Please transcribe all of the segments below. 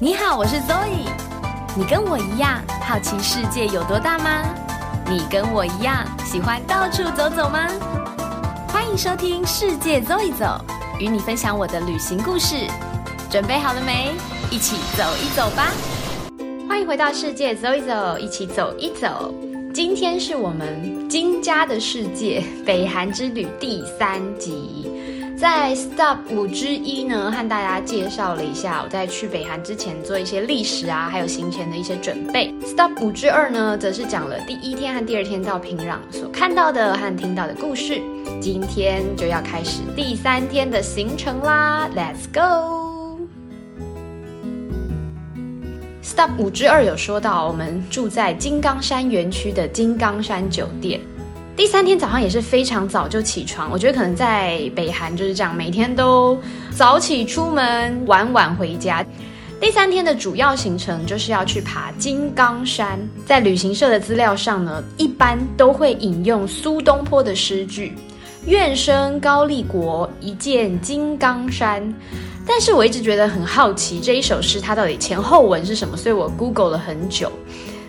你好，我是 Zoe。你跟我一样好奇世界有多大吗？你跟我一样喜欢到处走走吗？欢迎收听《世界走一走》，与你分享我的旅行故事。准备好了没？一起走一走吧！欢迎回到《世界走一走》，一起走一走。今天是我们金家的世界北韩之旅第三集。在 Stop 五之一呢，和大家介绍了一下我在去北韩之前做一些历史啊，还有行前的一些准备。Stop 五之二呢，则是讲了第一天和第二天到平壤所看到的和听到的故事。今天就要开始第三天的行程啦，Let's go！Stop 五之二有说到，我们住在金刚山园区的金刚山酒店。第三天早上也是非常早就起床，我觉得可能在北韩就是这样，每天都早起出门，晚晚回家。第三天的主要行程就是要去爬金刚山。在旅行社的资料上呢，一般都会引用苏东坡的诗句：“愿生高丽国，一见金刚山。”但是我一直觉得很好奇，这一首诗它到底前后文是什么，所以我 Google 了很久。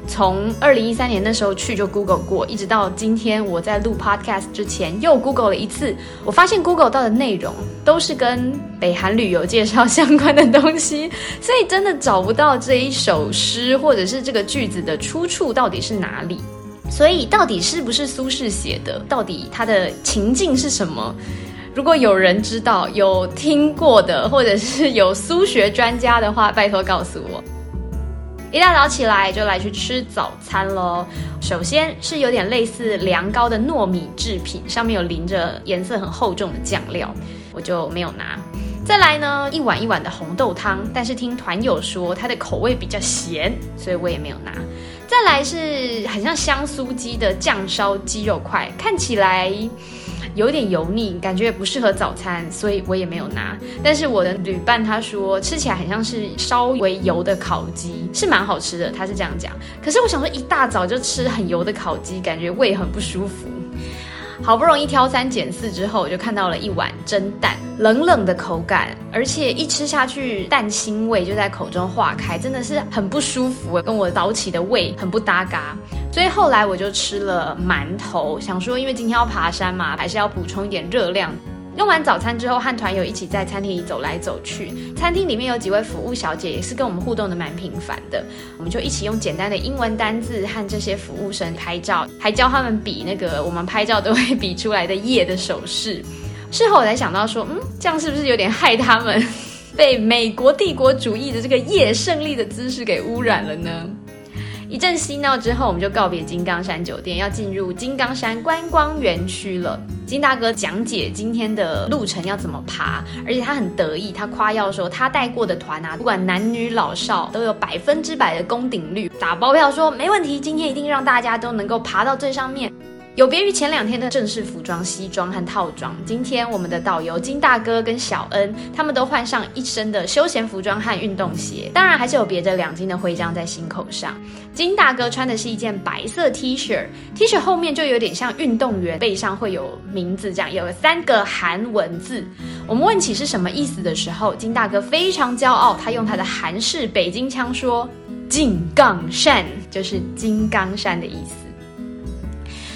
从二零一三年那时候去就 Google 过，一直到今天我在录 Podcast 之前又 Google 了一次，我发现 Google 到的内容都是跟北韩旅游介绍相关的东西，所以真的找不到这一首诗或者是这个句子的出处到底是哪里。所以到底是不是苏轼写的？到底他的情境是什么？如果有人知道、有听过的，或者是有苏学专家的话，拜托告诉我。一大早起来就来去吃早餐喽。首先是有点类似凉糕的糯米制品，上面有淋着颜色很厚重的酱料，我就没有拿。再来呢，一碗一碗的红豆汤，但是听团友说它的口味比较咸，所以我也没有拿。再来是很像香酥鸡的酱烧鸡肉块，看起来。有点油腻，感觉也不适合早餐，所以我也没有拿。但是我的旅伴他说吃起来很像是稍微油的烤鸡，是蛮好吃的，他是这样讲。可是我想说一大早就吃很油的烤鸡，感觉胃很不舒服。好不容易挑三拣四之后，我就看到了一碗蒸蛋，冷冷的口感，而且一吃下去蛋腥味就在口中化开，真的是很不舒服，跟我早起的胃很不搭嘎。所以后来我就吃了馒头，想说因为今天要爬山嘛，还是要补充一点热量。用完早餐之后，和团友一起在餐厅里走来走去。餐厅里面有几位服务小姐，也是跟我们互动的蛮频繁的。我们就一起用简单的英文单字和这些服务生拍照，还教他们比那个我们拍照都会比出来的耶的手势。事后我才想到说，嗯，这样是不是有点害他们 被美国帝国主义的这个耶胜利的姿势给污染了呢？一阵嬉闹之后，我们就告别金刚山酒店，要进入金刚山观光园区了。金大哥讲解今天的路程要怎么爬，而且他很得意，他夸耀说他带过的团啊，不管男女老少，都有百分之百的攻顶率，打包票说没问题，今天一定让大家都能够爬到最上面。有别于前两天的正式服装西装和套装，今天我们的导游金大哥跟小恩他们都换上一身的休闲服装和运动鞋，当然还是有别着两金的徽章在心口上。金大哥穿的是一件白色 T 恤，T 恤后面就有点像运动员背上会有名字这样，有三个韩文字。我们问起是什么意思的时候，金大哥非常骄傲，他用他的韩式北京腔说：“金刚山就是金刚山的意思。”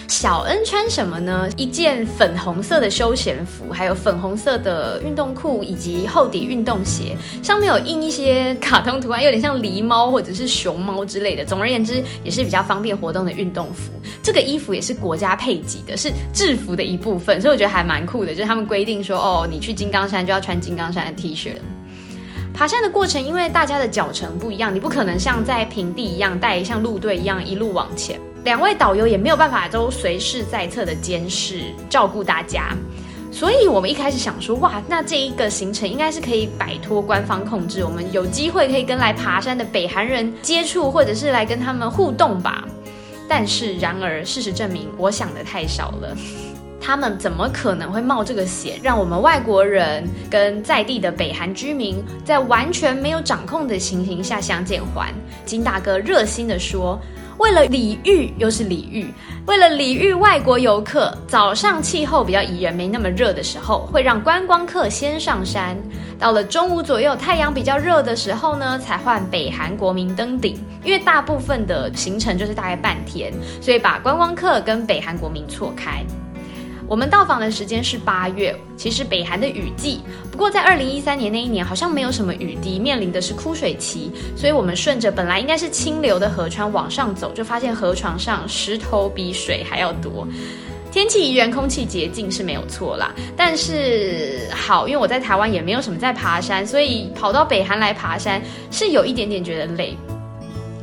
小恩穿什么呢？一件粉红色的休闲服，还有粉红色的运动裤以及厚底运动鞋，上面有印一些卡通图案，有点像狸猫或者是熊猫之类的。总而言之，也是比较方便活动的运动服。这个衣服也是国家配给的，是制服的一部分，所以我觉得还蛮酷的。就是他们规定说，哦，你去金刚山就要穿金刚山的 T 恤。爬山的过程，因为大家的脚程不一样，你不可能像在平地一样带像路队一样一路往前。两位导游也没有办法都随时在侧的监视照顾大家，所以我们一开始想说，哇，那这一个行程应该是可以摆脱官方控制，我们有机会可以跟来爬山的北韩人接触，或者是来跟他们互动吧。但是，然而事实证明，我想的太少了。他们怎么可能会冒这个险，让我们外国人跟在地的北韩居民在完全没有掌控的情形下相见欢？金大哥热心的说。为了礼遇，又是礼遇，为了礼遇外国游客，早上气候比较宜人，没那么热的时候，会让观光客先上山。到了中午左右，太阳比较热的时候呢，才换北韩国民登顶。因为大部分的行程就是大概半天，所以把观光客跟北韩国民错开。我们到访的时间是八月，其实北韩的雨季。不过在二零一三年那一年，好像没有什么雨滴，面临的是枯水期，所以我们顺着本来应该是清流的河川往上走，就发现河床上石头比水还要多。天气宜人，空气洁净是没有错啦。但是好，因为我在台湾也没有什么在爬山，所以跑到北韩来爬山是有一点点觉得累。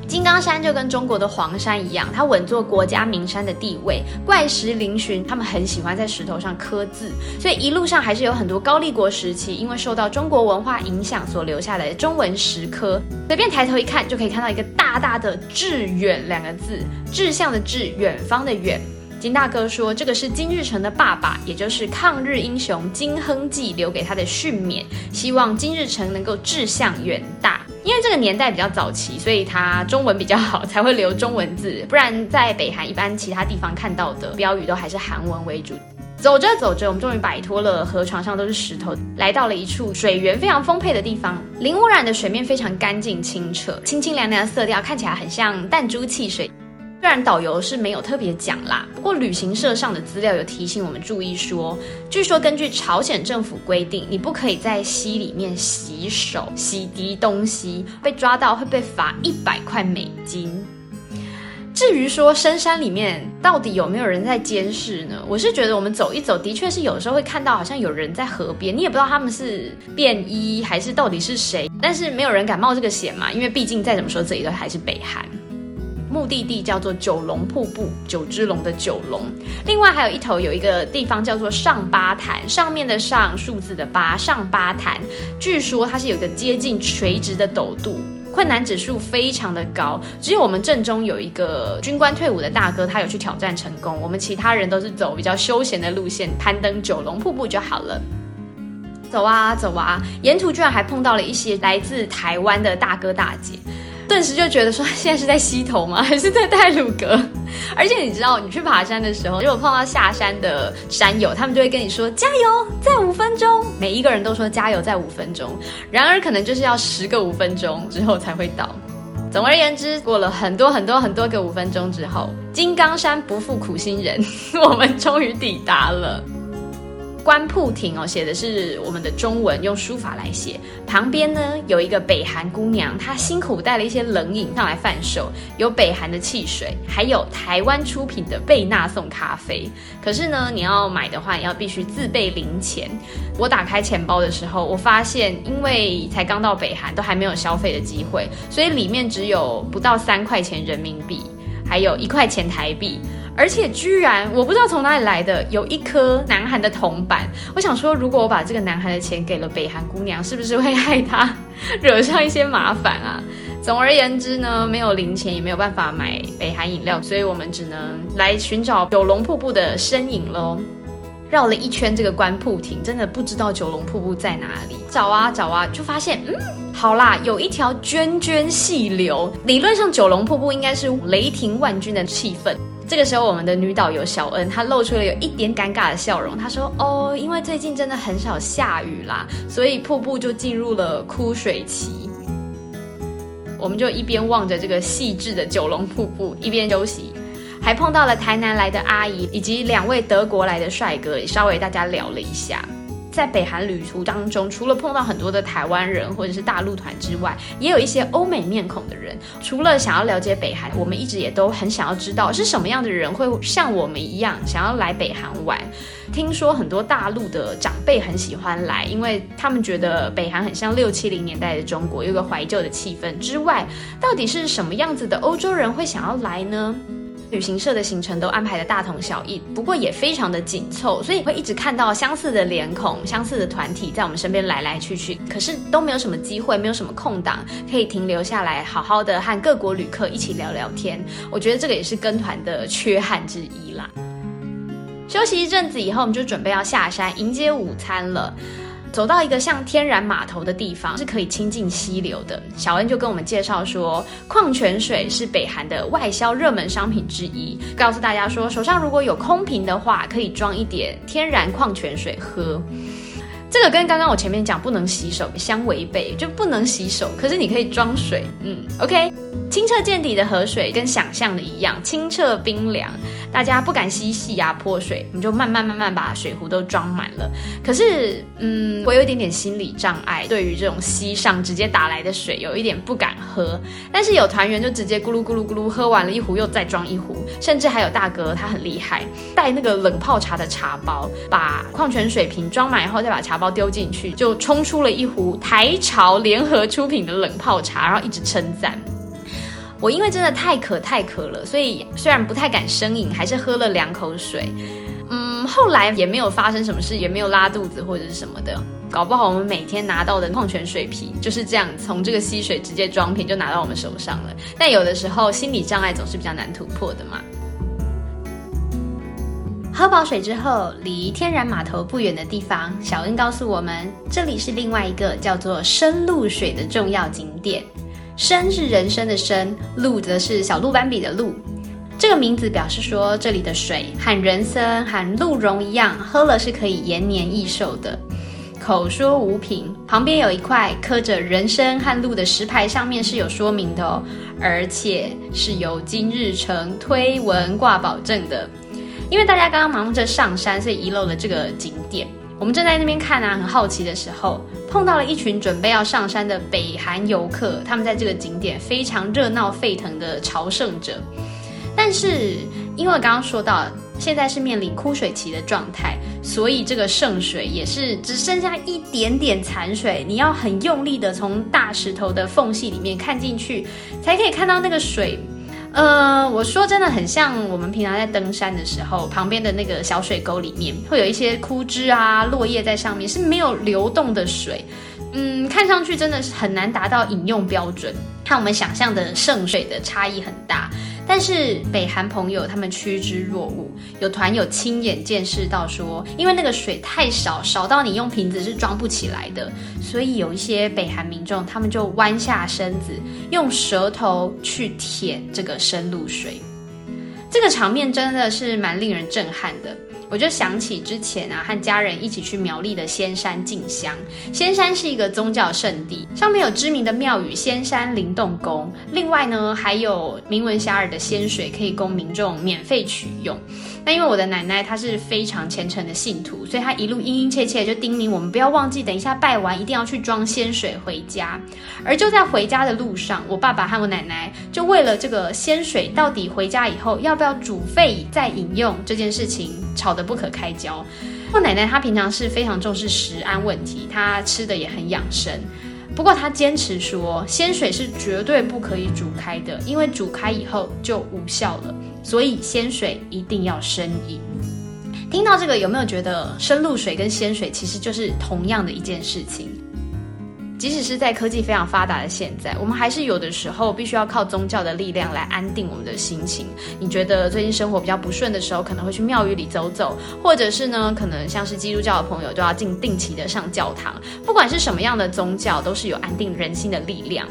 金刚山就跟中国的黄山一样，它稳坐国家名山的地位，怪石嶙峋，他们很喜欢在石头上刻字，所以一路上还是有很多高丽国时期因为受到中国文化影响所留下来的中文石刻。随便抬头一看，就可以看到一个大大的“致远”两个字，志向的志，远方的远。金大哥说，这个是金日成的爸爸，也就是抗日英雄金亨济留给他的训勉，希望金日成能够志向远大。因为这个年代比较早期，所以他中文比较好，才会留中文字。不然在北韩一般其他地方看到的标语都还是韩文为主。走着走着，我们终于摆脱了河床上都是石头，来到了一处水源非常丰沛的地方。零污染的水面非常干净清澈，清清凉凉的色调看起来很像弹珠汽水。虽然导游是没有特别讲啦，不过旅行社上的资料有提醒我们注意说，据说根据朝鲜政府规定，你不可以在溪里面洗手、洗涤东西，被抓到会被罚一百块美金。至于说深山里面到底有没有人在监视呢？我是觉得我们走一走，的确是有时候会看到好像有人在河边，你也不知道他们是便衣还是到底是谁，但是没有人敢冒这个险嘛，因为毕竟再怎么说这里都还是北韩。目的地叫做九龙瀑布，九只龙的九龙。另外还有一头有一个地方叫做上八潭，上面的上数字的八上八潭，据说它是有一个接近垂直的陡度，困难指数非常的高。只有我们正中有一个军官退伍的大哥，他有去挑战成功。我们其他人都是走比较休闲的路线，攀登九龙瀑布就好了。走啊走啊，沿途居然还碰到了一些来自台湾的大哥大姐。顿时就觉得说，现在是在溪头吗？还是在泰鲁阁？而且你知道，你去爬山的时候，如果碰到下山的山友，他们就会跟你说加油，再五分钟。每一个人都说加油，再五分钟。然而，可能就是要十个五分钟之后才会到。总而言之，过了很多很多很多个五分钟之后，金刚山不负苦心人，我们终于抵达了。关铺亭哦，写的是我们的中文，用书法来写。旁边呢有一个北韩姑娘，她辛苦带了一些冷饮上来贩售，有北韩的汽水，还有台湾出品的贝纳颂咖啡。可是呢，你要买的话，你要必须自备零钱。我打开钱包的时候，我发现因为才刚到北韩，都还没有消费的机会，所以里面只有不到三块钱人民币，还有一块钱台币。而且居然我不知道从哪里来的有一颗南韩的铜板，我想说，如果我把这个南韩的钱给了北韩姑娘，是不是会害她惹上一些麻烦啊？总而言之呢，没有零钱也没有办法买北韩饮料，所以我们只能来寻找九龙瀑布的身影喽。绕了一圈这个观瀑亭，真的不知道九龙瀑布在哪里。找啊找啊，就发现，嗯，好啦，有一条涓涓细流。理论上九龙瀑布应该是雷霆万钧的气氛。这个时候，我们的女导游小恩她露出了有一点尴尬的笑容。她说：“哦，因为最近真的很少下雨啦，所以瀑布就进入了枯水期。”我们就一边望着这个细致的九龙瀑布，一边休息，还碰到了台南来的阿姨以及两位德国来的帅哥，稍微大家聊了一下。在北韩旅途当中，除了碰到很多的台湾人或者是大陆团之外，也有一些欧美面孔的人。除了想要了解北韩，我们一直也都很想要知道是什么样的人会像我们一样想要来北韩玩。听说很多大陆的长辈很喜欢来，因为他们觉得北韩很像六七零年代的中国，有个怀旧的气氛。之外，到底是什么样子的欧洲人会想要来呢？旅行社的行程都安排的大同小异，不过也非常的紧凑，所以会一直看到相似的脸孔、相似的团体在我们身边来来去去，可是都没有什么机会，没有什么空档可以停留下来，好好的和各国旅客一起聊聊天。我觉得这个也是跟团的缺憾之一啦。休息一阵子以后，我们就准备要下山迎接午餐了。走到一个像天然码头的地方，是可以亲近溪流的。小恩就跟我们介绍说，矿泉水是北韩的外销热门商品之一，告诉大家说，手上如果有空瓶的话，可以装一点天然矿泉水喝。这个跟刚刚我前面讲不能洗手相违背，就不能洗手，可是你可以装水，嗯，OK。清澈见底的河水跟想象的一样清澈冰凉，大家不敢嬉戏啊泼水，你就慢慢慢慢把水壶都装满了。可是，嗯，我有一点点心理障碍，对于这种溪上直接打来的水有一点不敢喝。但是有团员就直接咕噜咕噜咕噜喝完了一壶又再装一壶，甚至还有大哥他很厉害，带那个冷泡茶的茶包，把矿泉水瓶装满以后再把茶包丢进去，就冲出了一壶台潮联合出品的冷泡茶，然后一直称赞。我因为真的太渴太渴了，所以虽然不太敢生饮，还是喝了两口水。嗯，后来也没有发生什么事，也没有拉肚子或者是什么的。搞不好我们每天拿到的矿泉水瓶就是这样，从这个溪水直接装瓶就拿到我们手上了。但有的时候心理障碍总是比较难突破的嘛。喝饱水之后，离天然码头不远的地方，小恩告诉我们，这里是另外一个叫做深露水的重要景点。生是人生的生，鹿则是小鹿斑比的鹿。这个名字表示说，这里的水和人参、和鹿茸一样，喝了是可以延年益寿的。口说无凭，旁边有一块刻着人参和鹿的石牌，上面是有说明的哦，而且是由今日成推文挂保证的。因为大家刚刚忙着上山，所以遗漏了这个景点。我们正在那边看啊，很好奇的时候，碰到了一群准备要上山的北韩游客，他们在这个景点非常热闹沸腾的朝圣者。但是因为刚刚说到，现在是面临枯水期的状态，所以这个圣水也是只剩下一点点残水，你要很用力的从大石头的缝隙里面看进去，才可以看到那个水。呃，我说真的很像我们平常在登山的时候，旁边的那个小水沟里面会有一些枯枝啊、落叶在上面，是没有流动的水。嗯，看上去真的是很难达到饮用标准，和我们想象的圣水的差异很大。但是北韩朋友他们趋之若鹜，有团友亲眼见识到说，因为那个水太少，少到你用瓶子是装不起来的，所以有一些北韩民众他们就弯下身子，用舌头去舔这个生露水，这个场面真的是蛮令人震撼的。我就想起之前啊，和家人一起去苗栗的仙山进香。仙山是一个宗教圣地，上面有知名的庙宇仙山灵动宫。另外呢，还有名闻遐迩的仙水可以供民众免费取用。那因为我的奶奶她是非常虔诚的信徒，所以她一路殷殷切切就叮咛我们不要忘记，等一下拜完一定要去装仙水回家。而就在回家的路上，我爸爸和我奶奶就为了这个仙水到底回家以后要不要煮沸再饮用这件事情吵得不可开交。我奶奶她平常是非常重视食安问题，她吃的也很养生。不过他坚持说，鲜水是绝对不可以煮开的，因为煮开以后就无效了。所以鲜水一定要生饮。听到这个，有没有觉得生露水跟鲜水其实就是同样的一件事情？即使是在科技非常发达的现在，我们还是有的时候必须要靠宗教的力量来安定我们的心情。你觉得最近生活比较不顺的时候，可能会去庙宇里走走，或者是呢，可能像是基督教的朋友都要进定期的上教堂。不管是什么样的宗教，都是有安定人心的力量。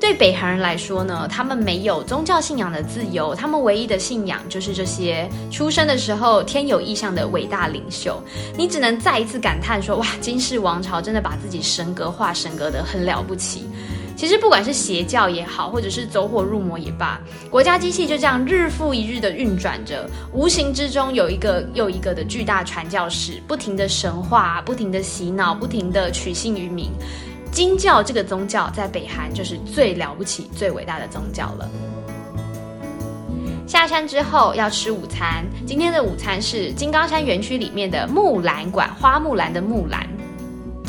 对北韩人来说呢，他们没有宗教信仰的自由，他们唯一的信仰就是这些出生的时候天有异象的伟大领袖。你只能再一次感叹说：哇，金氏王朝真的把自己神格化、神格的很了不起。其实不管是邪教也好，或者是走火入魔也罢，国家机器就这样日复一日的运转着，无形之中有一个又一个的巨大传教士，不停的神话，不停的洗脑，不停的取信于民。金教这个宗教在北韩就是最了不起、最伟大的宗教了。下山之后要吃午餐，今天的午餐是金刚山园区里面的木兰馆，花木兰的木兰。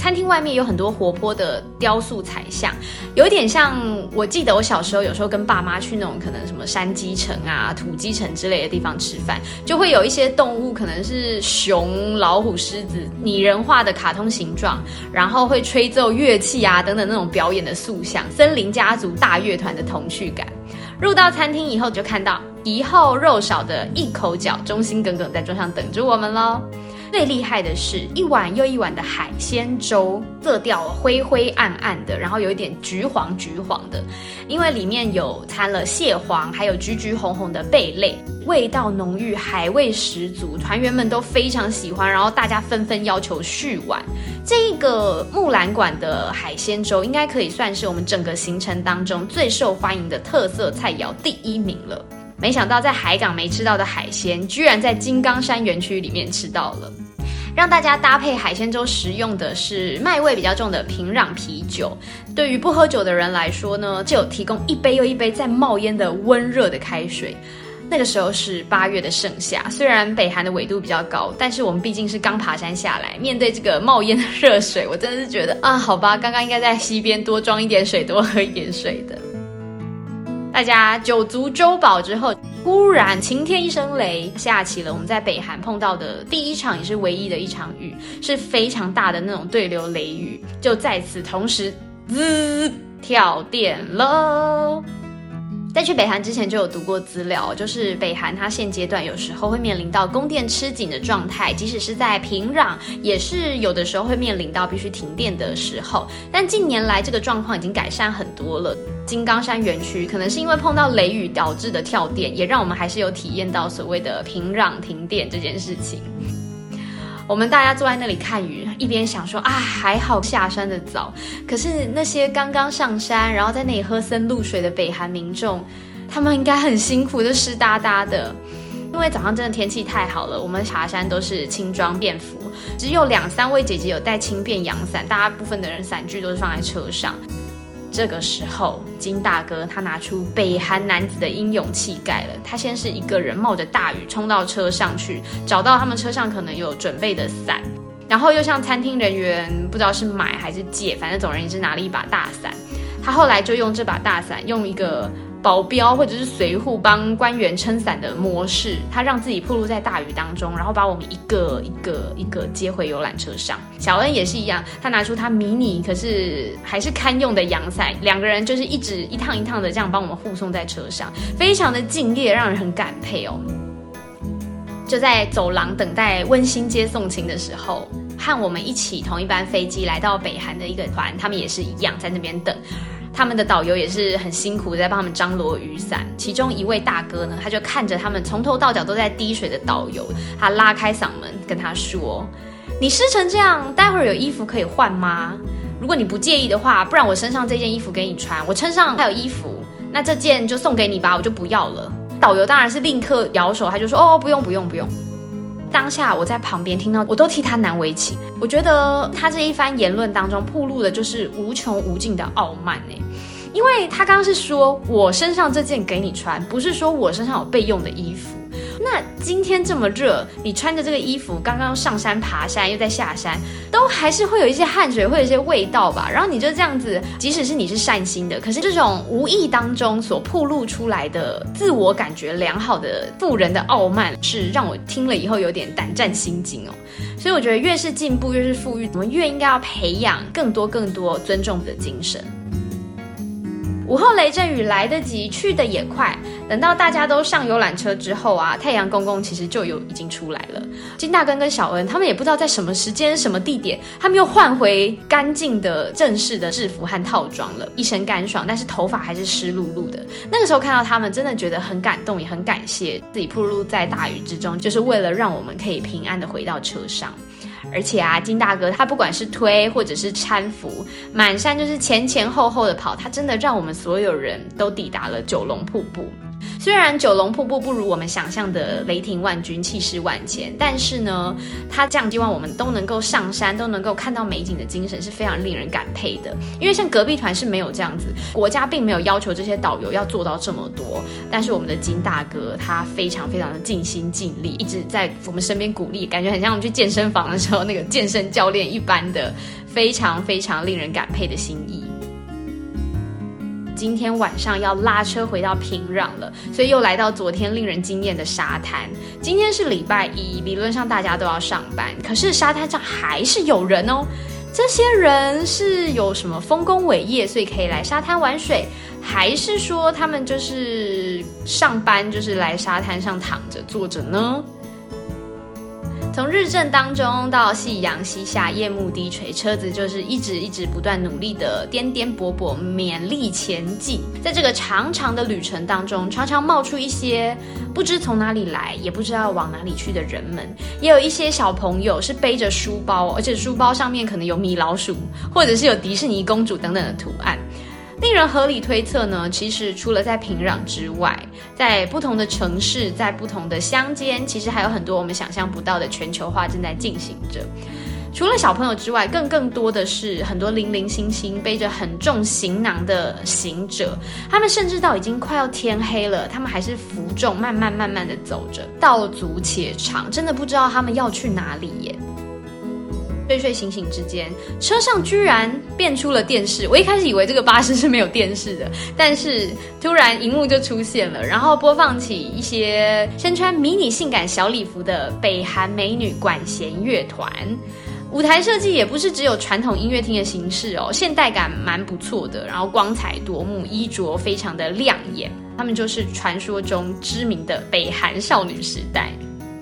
餐厅外面有很多活泼的雕塑彩像，有点像我记得我小时候有时候跟爸妈去那种可能什么山鸡城啊、土鸡城之类的地方吃饭，就会有一些动物，可能是熊、老虎、狮子，拟人化的卡通形状，然后会吹奏乐器啊等等那种表演的塑像，森林家族大乐团的童趣感。入到餐厅以后，就看到一号肉少的一口角，忠心耿耿在桌上等着我们喽。最厉害的是一碗又一碗的海鲜粥，色调灰灰暗暗的，然后有一点橘黄橘黄的，因为里面有掺了蟹黄，还有橘橘红红的贝类，味道浓郁，海味十足，团员们都非常喜欢，然后大家纷纷要求续碗。这一个木兰馆的海鲜粥应该可以算是我们整个行程当中最受欢迎的特色菜肴第一名了。没想到在海港没吃到的海鲜，居然在金刚山园区里面吃到了。让大家搭配海鲜粥食用的是麦味比较重的平壤啤酒。对于不喝酒的人来说呢，就有提供一杯又一杯在冒烟的温热的开水。那个时候是八月的盛夏，虽然北韩的纬度比较高，但是我们毕竟是刚爬山下来，面对这个冒烟的 热水，我真的是觉得啊，好吧，刚刚应该在溪边多装一点水，多喝一点水的。大家九足周饱之后，忽然晴天一声雷，下起了我们在北韩碰到的第一场也是唯一的一场雨，是非常大的那种对流雷雨，就在此同时，滋，跳电了。在去北韩之前就有读过资料，就是北韩它现阶段有时候会面临到供电吃紧的状态，即使是在平壤，也是有的时候会面临到必须停电的时候。但近年来这个状况已经改善很多了。金刚山园区可能是因为碰到雷雨导致的跳电，也让我们还是有体验到所谓的平壤停电这件事情。我们大家坐在那里看雨，一边想说啊，还好下山的早。可是那些刚刚上山，然后在那里喝森露水的北韩民众，他们应该很辛苦，就湿哒哒的。因为早上真的天气太好了，我们爬山都是轻装便服，只有两三位姐姐有带轻便阳伞，大部分的人伞具都是放在车上。这个时候，金大哥他拿出北韩男子的英勇气概了。他先是一个人冒着大雨冲到车上去，找到他们车上可能有准备的伞，然后又向餐厅人员不知道是买还是借，反正总而言之拿了一把大伞。他后来就用这把大伞，用一个。保镖或者是随护帮官员撑伞的模式，他让自己暴露在大雨当中，然后把我们一个一个一个接回游览车上。小恩也是一样，他拿出他迷你可是还是堪用的阳伞，两个人就是一直一趟一趟的这样帮我们护送在车上，非常的敬业，让人很感佩哦。就在走廊等待温馨接送情的时候，和我们一起同一班飞机来到北韩的一个团，他们也是一样在那边等。他们的导游也是很辛苦，在帮他们张罗雨伞。其中一位大哥呢，他就看着他们从头到脚都在滴水的导游，他拉开嗓门跟他说：“你湿成这样，待会儿有衣服可以换吗？如果你不介意的话，不然我身上这件衣服给你穿，我身上还有衣服，那这件就送给你吧，我就不要了。”导游当然是立刻摇手，他就说：“哦，不用不用不用。”当下我在旁边听到，我都替他难为情。我觉得他这一番言论当中，暴露的就是无穷无尽的傲慢哎，因为他刚刚是说我身上这件给你穿，不是说我身上有备用的衣服。那今天这么热，你穿着这个衣服，刚刚上山爬山又在下山，都还是会有一些汗水，会有一些味道吧？然后你就这样子，即使是你是善心的，可是这种无意当中所暴露出来的自我感觉良好的富人的傲慢，是让我听了以后有点胆战心惊哦。所以我觉得越是进步，越是富裕，我们越应该要培养更多更多尊重的精神。午后雷阵雨来得及，去的也快。等到大家都上游览车之后啊，太阳公公其实就有已经出来了。金大根跟小恩他们也不知道在什么时间、什么地点，他们又换回干净的正式的制服和套装了，一身干爽，但是头发还是湿漉漉的。那个时候看到他们，真的觉得很感动，也很感谢自己铺路在大雨之中，就是为了让我们可以平安的回到车上。而且啊，金大哥他不管是推或者是搀扶，满山就是前前后后的跑，他真的让我们所有人都抵达了九龙瀑布。虽然九龙瀑布不如我们想象的雷霆万钧、气势万千，但是呢，他这样希望我们都能够上山、都能够看到美景的精神是非常令人感佩的。因为像隔壁团是没有这样子，国家并没有要求这些导游要做到这么多，但是我们的金大哥他非常非常的尽心尽力，一直在我们身边鼓励，感觉很像我们去健身房的时候那个健身教练一般的，非常非常令人感佩的心意。今天晚上要拉车回到平壤了，所以又来到昨天令人惊艳的沙滩。今天是礼拜一，理论上大家都要上班，可是沙滩上还是有人哦。这些人是有什么丰功伟业，所以可以来沙滩玩水，还是说他们就是上班，就是来沙滩上躺着坐着呢？从日正当中到夕阳西下，夜幕低垂，车子就是一直一直不断努力的颠颠簸簸，勉力前进。在这个长长的旅程当中，常常冒出一些不知从哪里来，也不知道往哪里去的人们，也有一些小朋友是背着书包，而且书包上面可能有米老鼠，或者是有迪士尼公主等等的图案。令人合理推测呢，其实除了在平壤之外，在不同的城市，在不同的乡间，其实还有很多我们想象不到的全球化正在进行着。除了小朋友之外，更更多的是很多零零星星背着很重行囊的行者，他们甚至到已经快要天黑了，他们还是负重慢慢慢慢的走着，道阻且长，真的不知道他们要去哪里耶。睡睡醒醒之间，车上居然变出了电视。我一开始以为这个巴士是没有电视的，但是突然荧幕就出现了，然后播放起一些身穿迷你性感小礼服的北韩美女管弦乐团。舞台设计也不是只有传统音乐厅的形式哦，现代感蛮不错的，然后光彩夺目，衣着非常的亮眼。他们就是传说中知名的北韩少女时代。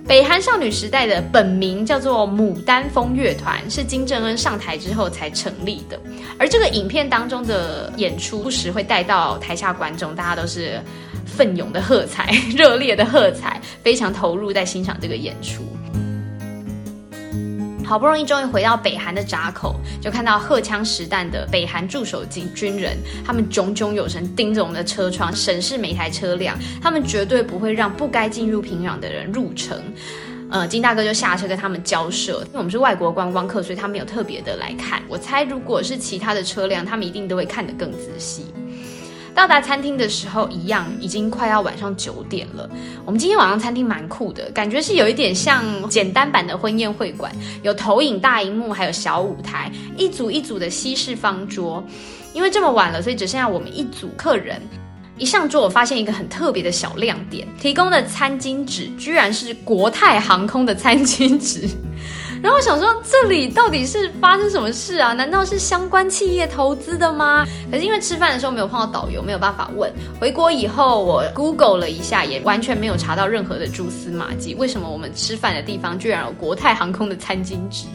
北韩少女时代的本名叫做牡丹风乐团，是金正恩上台之后才成立的。而这个影片当中的演出，不时会带到台下观众，大家都是奋勇的喝彩，热烈的喝彩，非常投入在欣赏这个演出。好不容易终于回到北韩的闸口，就看到荷枪实弹的北韩驻守军军人，他们炯炯有神，盯着我们的车窗审视每台车辆，他们绝对不会让不该进入平壤的人入城。呃，金大哥就下车跟他们交涉，因为我们是外国观光客，所以他没有特别的来看。我猜如果是其他的车辆，他们一定都会看得更仔细。到达餐厅的时候，一样已经快要晚上九点了。我们今天晚上餐厅蛮酷的，感觉是有一点像简单版的婚宴会馆，有投影大荧幕，还有小舞台，一组一组的西式方桌。因为这么晚了，所以只剩下我们一组客人。一上桌，我发现一个很特别的小亮点，提供的餐巾纸居然是国泰航空的餐巾纸。然后我想说，这里到底是发生什么事啊？难道是相关企业投资的吗？可是因为吃饭的时候没有碰到导游，没有办法问。回国以后，我 Google 了一下，也完全没有查到任何的蛛丝马迹。为什么我们吃饭的地方居然有国泰航空的餐巾纸？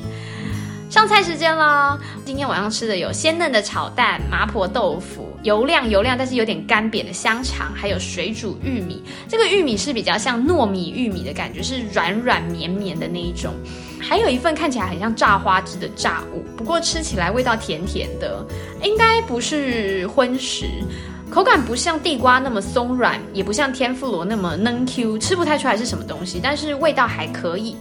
上菜时间啦！今天晚上吃的有鲜嫩的炒蛋、麻婆豆腐、油亮油亮但是有点干瘪的香肠，还有水煮玉米。这个玉米是比较像糯米玉米的感觉，是软软绵绵的那一种。还有一份看起来很像炸花枝的炸物，不过吃起来味道甜甜的，应该不是荤食，口感不像地瓜那么松软，也不像天妇罗那么嫩 Q，吃不太出来是什么东西，但是味道还可以。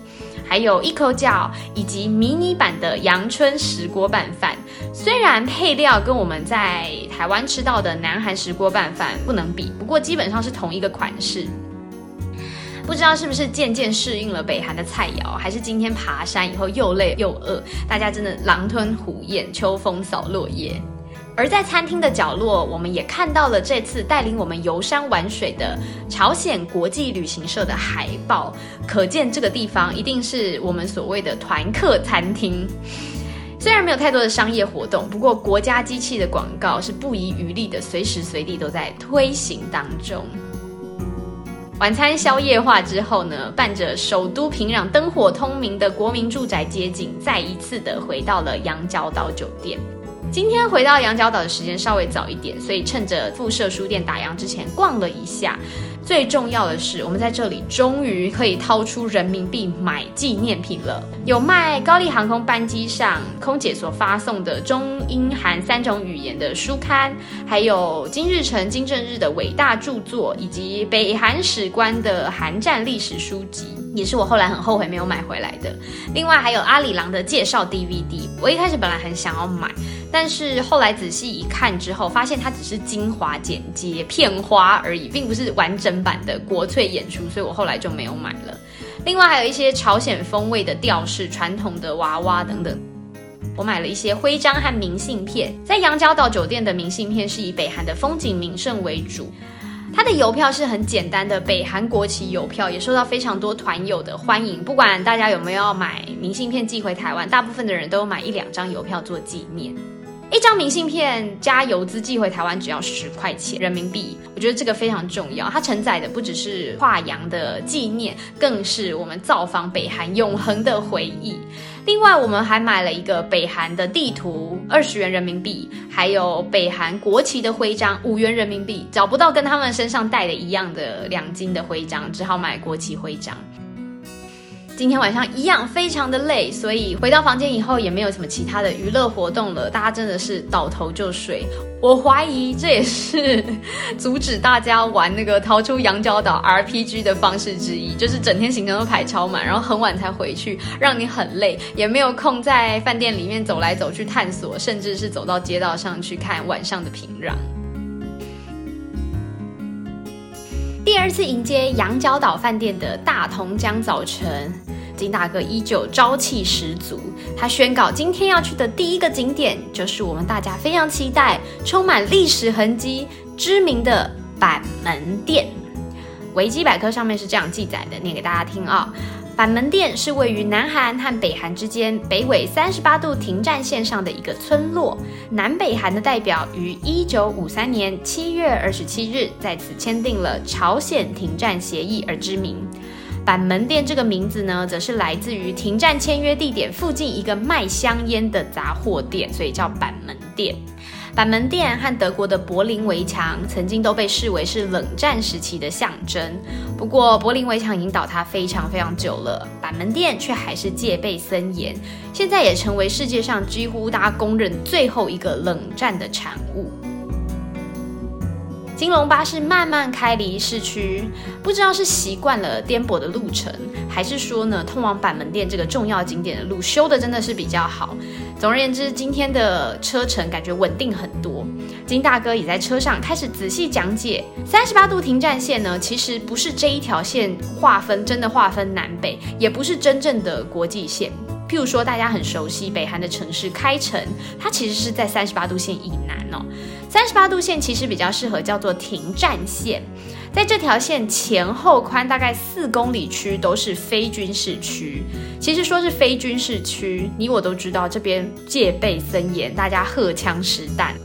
还有一口饺以及迷你版的阳春石锅拌饭，虽然配料跟我们在台湾吃到的南韩石锅拌饭不能比，不过基本上是同一个款式。不知道是不是渐渐适应了北韩的菜肴，还是今天爬山以后又累又饿，大家真的狼吞虎咽，秋风扫落叶。而在餐厅的角落，我们也看到了这次带领我们游山玩水的朝鲜国际旅行社的海报，可见这个地方一定是我们所谓的团客餐厅。虽然没有太多的商业活动，不过国家机器的广告是不遗余力的，随时随地都在推行当中。晚餐宵夜化之后呢，伴着首都平壤灯火通明的国民住宅街景，再一次的回到了羊角岛酒店。今天回到羊角岛的时间稍微早一点，所以趁着附设书店打烊之前逛了一下。最重要的是，我们在这里终于可以掏出人民币买纪念品了。有卖高丽航空班机上空姐所发送的中英韩三种语言的书刊，还有金日成、金正日的伟大著作，以及北韩史官的韩战历史书籍，也是我后来很后悔没有买回来的。另外还有阿里郎的介绍 DVD，我一开始本来很想要买。但是后来仔细一看之后，发现它只是精华剪接片花而已，并不是完整版的国粹演出，所以我后来就没有买了。另外还有一些朝鲜风味的吊饰、传统的娃娃等等，我买了一些徽章和明信片。在羊角岛酒店的明信片是以北韩的风景名胜为主，它的邮票是很简单的北韩国旗邮票，也受到非常多团友的欢迎。不管大家有没有要买明信片寄回台湾，大部分的人都有买一两张邮票做纪念。一张明信片加邮资寄回台湾只要十块钱人民币，我觉得这个非常重要。它承载的不只是跨洋的纪念，更是我们造访北韩永恒的回忆。另外，我们还买了一个北韩的地图，二十元人民币，还有北韩国旗的徽章，五元人民币。找不到跟他们身上戴的一样的两金的徽章，只好买国旗徽章。今天晚上一样非常的累，所以回到房间以后也没有什么其他的娱乐活动了。大家真的是倒头就睡。我怀疑这也是阻止大家玩那个逃出羊角岛 RPG 的方式之一，就是整天行程都排超满，然后很晚才回去，让你很累，也没有空在饭店里面走来走去探索，甚至是走到街道上去看晚上的平壤。第二次迎接羊角岛饭店的大同江早晨，金大哥依旧朝气十足。他宣告，今天要去的第一个景点就是我们大家非常期待、充满历史痕迹、知名的板门店。维基百科上面是这样记载的，念给大家听啊。板门店是位于南韩和北韩之间北纬三十八度停战线上的一个村落。南北韩的代表于一九五三年七月二十七日在此签订了朝鲜停战协议而知名。板门店这个名字呢，则是来自于停战签约地点附近一个卖香烟的杂货店，所以叫板门店。板门店和德国的柏林围墙曾经都被视为是冷战时期的象征。不过，柏林围墙已经倒塌非常非常久了，板门店却还是戒备森严，现在也成为世界上几乎大家公认最后一个冷战的产物。金龙巴士慢慢开离市区，不知道是习惯了颠簸的路程，还是说呢，通往板门店这个重要景点的路修的真的是比较好。总而言之，今天的车程感觉稳定很多。金大哥也在车上开始仔细讲解，三十八度停战线呢，其实不是这一条线划分，真的划分南北，也不是真正的国际线。譬如说，大家很熟悉北韩的城市开城，它其实是在三十八度线以南哦。三十八度线其实比较适合叫做停战线，在这条线前后宽大概四公里区都是非军事区。其实说是非军事区，你我都知道这边戒备森严，大家荷枪实弹。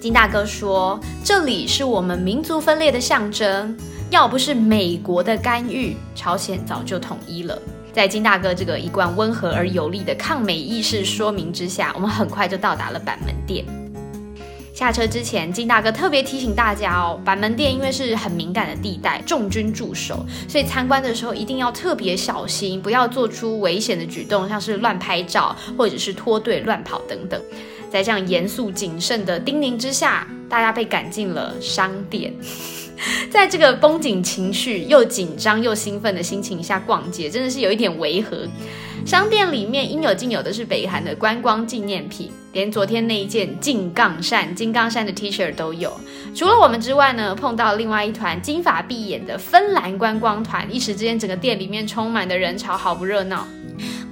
金大哥说，这里是我们民族分裂的象征，要不是美国的干预，朝鲜早就统一了。在金大哥这个一贯温和而有力的抗美意识说明之下，我们很快就到达了板门店。下车之前，金大哥特别提醒大家哦，板门店因为是很敏感的地带，重军驻守，所以参观的时候一定要特别小心，不要做出危险的举动，像是乱拍照或者是脱队乱跑等等。在这样严肃谨慎的叮咛之下，大家被赶进了商店。在这个绷紧情绪又紧张又兴奋的心情下逛街，真的是有一点违和。商店里面应有尽有的是北韩的观光纪念品，连昨天那一件金刚山金刚山的 T 恤都有。除了我们之外呢，碰到另外一团金发碧眼的芬兰观光团，一时之间整个店里面充满的人潮，好不热闹。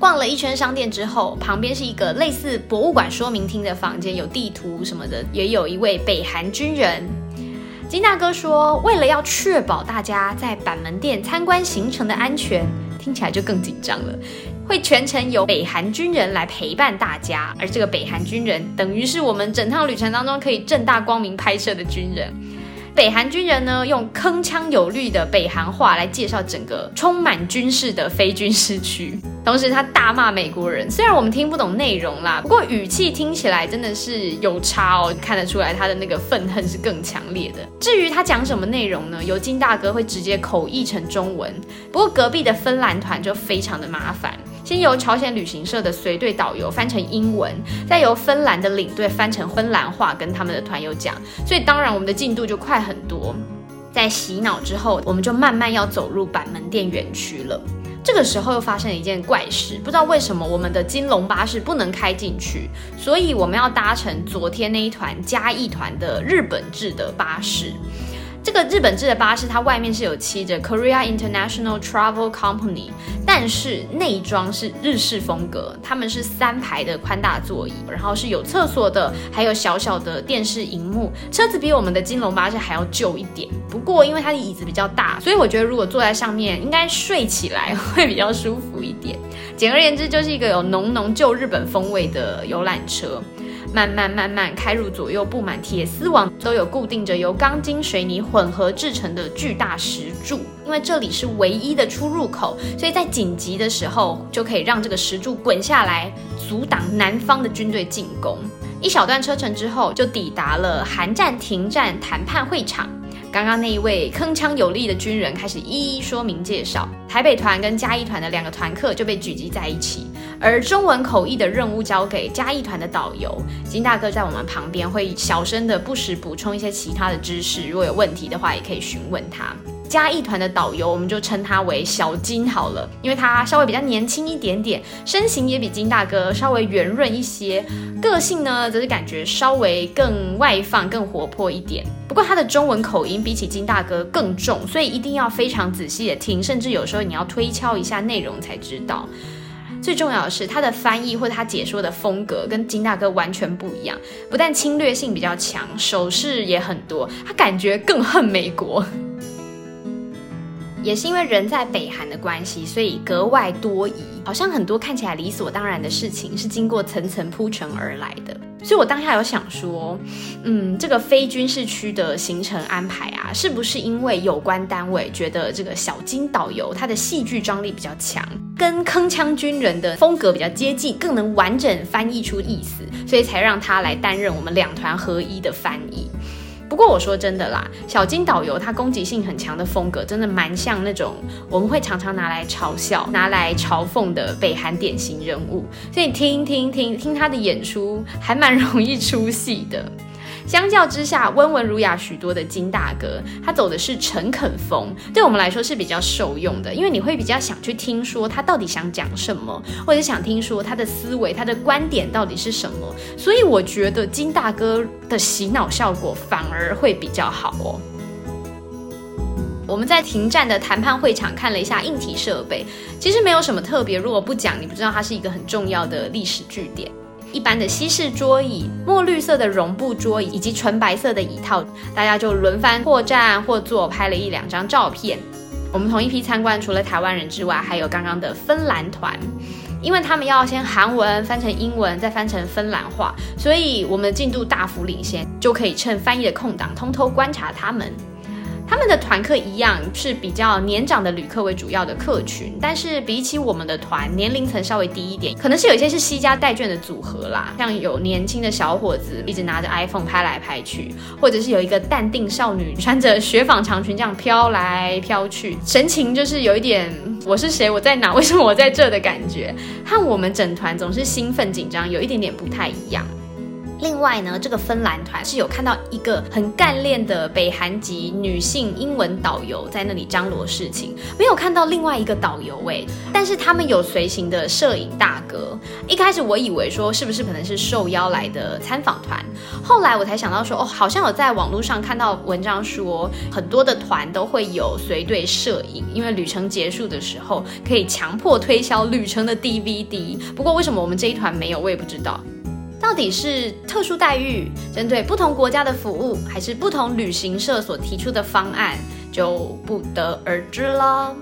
逛了一圈商店之后，旁边是一个类似博物馆说明厅的房间，有地图什么的，也有一位北韩军人。金大哥说：“为了要确保大家在板门店参观行程的安全，听起来就更紧张了。会全程由北韩军人来陪伴大家，而这个北韩军人等于是我们整趟旅程当中可以正大光明拍摄的军人。”北韩军人呢，用铿锵有力的北韩话来介绍整个充满军事的非军事区，同时他大骂美国人。虽然我们听不懂内容啦，不过语气听起来真的是有差哦，看得出来他的那个愤恨是更强烈的。至于他讲什么内容呢？由金大哥会直接口译成中文，不过隔壁的芬兰团就非常的麻烦。先由朝鲜旅行社的随队导游翻成英文，再由芬兰的领队翻成芬兰话跟他们的团友讲，所以当然我们的进度就快很多。在洗脑之后，我们就慢慢要走入板门店园区了。这个时候又发生了一件怪事，不知道为什么我们的金龙巴士不能开进去，所以我们要搭乘昨天那一团加一团的日本制的巴士。这个日本制的巴士，它外面是有漆着 Korea International Travel Company，但是内装是日式风格。他们是三排的宽大座椅，然后是有厕所的，还有小小的电视荧幕。车子比我们的金龙巴士还要旧一点，不过因为它的椅子比较大，所以我觉得如果坐在上面，应该睡起来会比较舒服一点。简而言之，就是一个有浓浓旧日本风味的游览车。慢慢慢慢开入左右布满铁丝网，都有固定着由钢筋水泥混合制成的巨大石柱。因为这里是唯一的出入口，所以在紧急的时候就可以让这个石柱滚下来，阻挡南方的军队进攻。一小段车程之后，就抵达了韩战停战谈判会场。刚刚那一位铿锵有力的军人开始一一说明介绍，台北团跟嘉义团的两个团客就被聚集在一起，而中文口译的任务交给嘉义团的导游金大哥在我们旁边，会小声的不时补充一些其他的知识，如果有问题的话也可以询问他。嘉义团的导游，我们就称他为小金好了，因为他稍微比较年轻一点点，身形也比金大哥稍微圆润一些，个性呢则是感觉稍微更外放、更活泼一点。不过他的中文口音比起金大哥更重，所以一定要非常仔细的听，甚至有时候你要推敲一下内容才知道。最重要的是他的翻译或者他解说的风格跟金大哥完全不一样，不但侵略性比较强，手势也很多，他感觉更恨美国。也是因为人在北韩的关系，所以格外多疑。好像很多看起来理所当然的事情，是经过层层铺陈而来的。所以我当下有想说，嗯，这个非军事区的行程安排啊，是不是因为有关单位觉得这个小金导游他的戏剧张力比较强，跟铿锵军人的风格比较接近，更能完整翻译出意思，所以才让他来担任我们两团合一的翻译。不过我说真的啦，小金导游他攻击性很强的风格，真的蛮像那种我们会常常拿来嘲笑、拿来嘲讽的北韩典型人物，所以听听听听他的演出，还蛮容易出戏的。相较之下，温文儒雅许多的金大哥，他走的是诚恳风，对我们来说是比较受用的，因为你会比较想去听说他到底想讲什么，或者想听说他的思维、他的观点到底是什么。所以我觉得金大哥的洗脑效果反而会比较好哦。我们在停战的谈判会场看了一下硬体设备，其实没有什么特别，如果不讲，你不知道它是一个很重要的历史据点。一般的西式桌椅、墨绿色的绒布桌椅以及纯白色的椅套，大家就轮番或站或坐，拍了一两张照片。我们同一批参观，除了台湾人之外，还有刚刚的芬兰团，因为他们要先韩文翻成英文，再翻成芬兰话，所以我们的进度大幅领先，就可以趁翻译的空档，偷偷观察他们。他们的团客一样是比较年长的旅客为主要的客群，但是比起我们的团，年龄层稍微低一点，可能是有一些是西家带眷的组合啦，像有年轻的小伙子一直拿着 iPhone 拍来拍去，或者是有一个淡定少女穿着雪纺长裙这样飘来飘去，神情就是有一点我是谁，我在哪，为什么我在这的感觉，和我们整团总是兴奋紧张有一点点不太一样。另外呢，这个芬兰团是有看到一个很干练的北韩籍女性英文导游在那里张罗事情，没有看到另外一个导游哎，但是他们有随行的摄影大哥。一开始我以为说是不是可能是受邀来的参访团，后来我才想到说哦，好像有在网络上看到文章说很多的团都会有随队摄影，因为旅程结束的时候可以强迫推销旅程的 DVD。不过为什么我们这一团没有，我也不知道。到底是特殊待遇，针对不同国家的服务，还是不同旅行社所提出的方案，就不得而知了。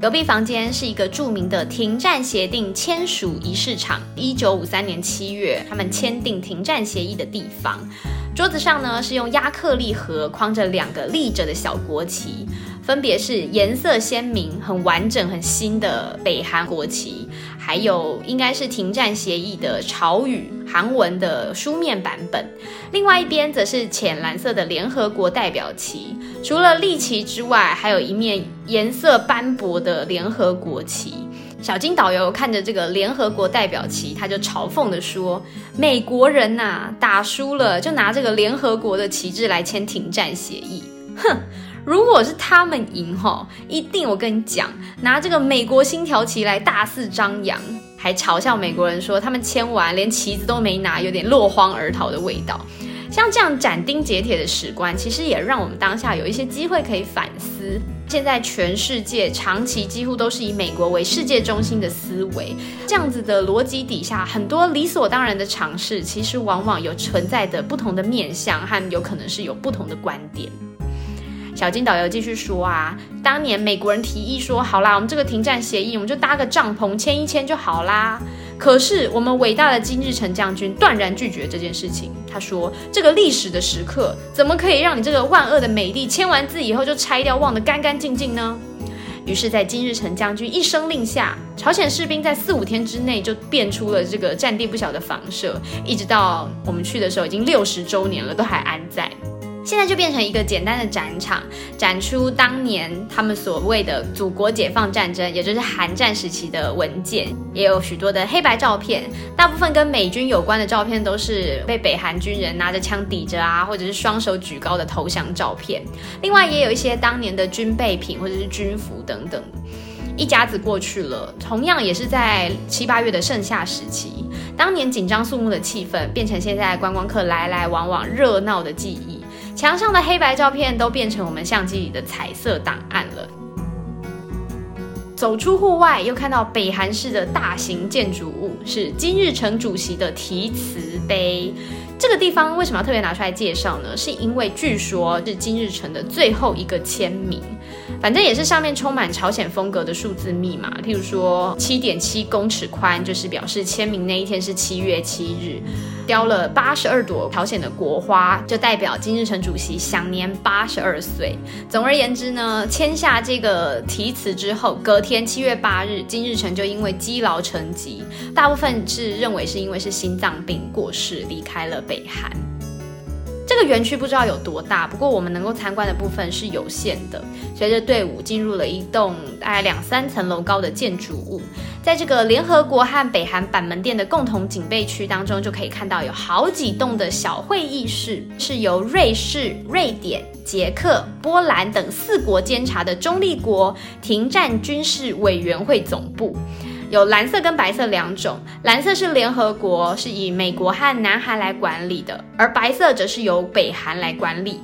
隔壁房间是一个著名的停战协定签署仪式场，一九五三年七月，他们签订停战协议的地方。桌子上呢是用亚克力盒框着两个立着的小国旗。分别是颜色鲜明、很完整、很新的北韩国旗，还有应该是停战协议的朝语韩文的书面版本。另外一边则是浅蓝色的联合国代表旗。除了立旗之外，还有一面颜色斑驳的联合国旗。小金导游看着这个联合国代表旗，他就嘲讽的说：“美国人呐，打输了就拿这个联合国的旗帜来签停战协议，哼！”如果是他们赢哈，一定我跟你讲，拿这个美国星条旗来大肆张扬，还嘲笑美国人说他们签完连旗子都没拿，有点落荒而逃的味道。像这样斩钉截铁的史观，其实也让我们当下有一些机会可以反思。现在全世界长期几乎都是以美国为世界中心的思维，这样子的逻辑底下，很多理所当然的尝试，其实往往有存在的不同的面向，和有可能是有不同的观点。小金导游继续说啊，当年美国人提议说，好啦，我们这个停战协议，我们就搭个帐篷签一签就好啦。可是我们伟大的金日成将军断然拒绝这件事情。他说：“这个历史的时刻，怎么可以让你这个万恶的美丽签完字以后就拆掉，忘得干干净净呢？”于是，在金日成将军一声令下，朝鲜士兵在四五天之内就变出了这个占地不小的房舍，一直到我们去的时候，已经六十周年了，都还安在。现在就变成一个简单的展场，展出当年他们所谓的祖国解放战争，也就是韩战时期的文件，也有许多的黑白照片，大部分跟美军有关的照片都是被北韩军人拿着枪抵着啊，或者是双手举高的投降照片。另外也有一些当年的军备品或者是军服等等。一家子过去了，同样也是在七八月的盛夏时期，当年紧张肃穆的气氛变成现在观光客来来往往热闹的记忆。墙上的黑白照片都变成我们相机里的彩色档案了。走出户外，又看到北韩式的大型建筑物，是金日成主席的题词碑。这个地方为什么要特别拿出来介绍呢？是因为据说是金日成的最后一个签名。反正也是上面充满朝鲜风格的数字密码，譬如说七点七公尺宽，就是表示签名那一天是七月七日。雕了八十二朵朝鲜的国花，就代表金日成主席享年八十二岁。总而言之呢，签下这个题词之后，隔天七月八日，金日成就因为积劳成疾，大部分是认为是因为是心脏病过世，离开了北韩。这个园区不知道有多大，不过我们能够参观的部分是有限的。随着队伍进入了一栋大概两三层楼高的建筑物，在这个联合国和北韩板门店的共同警备区当中，就可以看到有好几栋的小会议室，是由瑞士、瑞典、捷克、波兰等四国监察的中立国停战军事委员会总部。有蓝色跟白色两种，蓝色是联合国，是以美国和南韩来管理的，而白色则是由北韩来管理。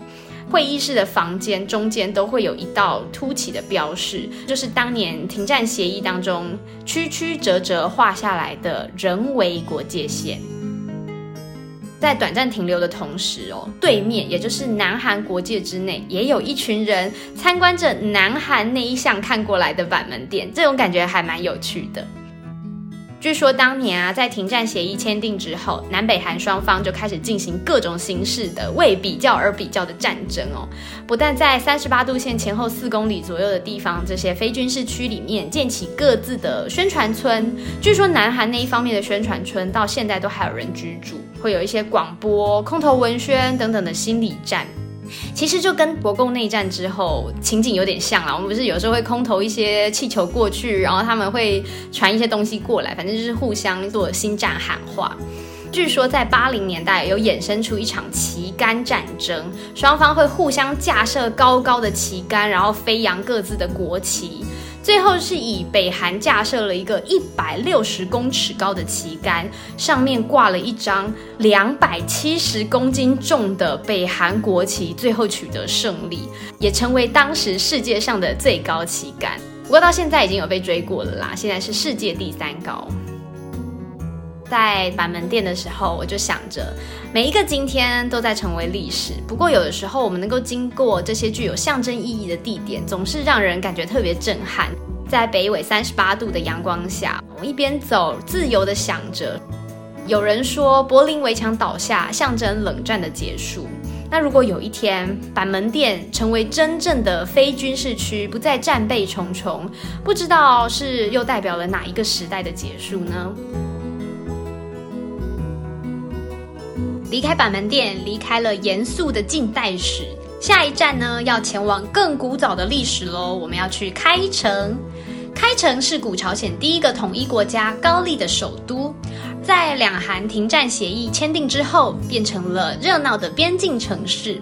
会议室的房间中间都会有一道凸起的标识，就是当年停战协议当中曲曲折折画下来的人为国界线。在短暂停留的同时哦，对面也就是南韩国界之内，也有一群人参观着南韩那一向看过来的板门店，这种感觉还蛮有趣的。据说当年啊，在停战协议签订之后，南北韩双方就开始进行各种形式的为比较而比较的战争哦。不但在三十八度线前后四公里左右的地方，这些非军事区里面建起各自的宣传村。据说南韩那一方面的宣传村到现在都还有人居住，会有一些广播、空投文宣等等的心理战。其实就跟国共内战之后情景有点像啦。我们不是有时候会空投一些气球过去，然后他们会传一些东西过来，反正就是互相做心战喊话。据说在八零年代有衍生出一场旗杆战争，双方会互相架设高高的旗杆，然后飞扬各自的国旗。最后是以北韩架设了一个一百六十公尺高的旗杆，上面挂了一张两百七十公斤重的北韩国旗，最后取得胜利，也成为当时世界上的最高旗杆。不过到现在已经有被追过了啦，现在是世界第三高。在板门店的时候，我就想着，每一个今天都在成为历史。不过有的时候，我们能够经过这些具有象征意义的地点，总是让人感觉特别震撼。在北纬三十八度的阳光下，我一边走，自由的想着。有人说，柏林围墙倒下，象征冷战的结束。那如果有一天，板门店成为真正的非军事区，不再战备重重，不知道是又代表了哪一个时代的结束呢？离开板门店，离开了严肃的近代史，下一站呢要前往更古早的历史喽。我们要去开城，开城是古朝鲜第一个统一国家高丽的首都，在两韩停战协议签订之后，变成了热闹的边境城市。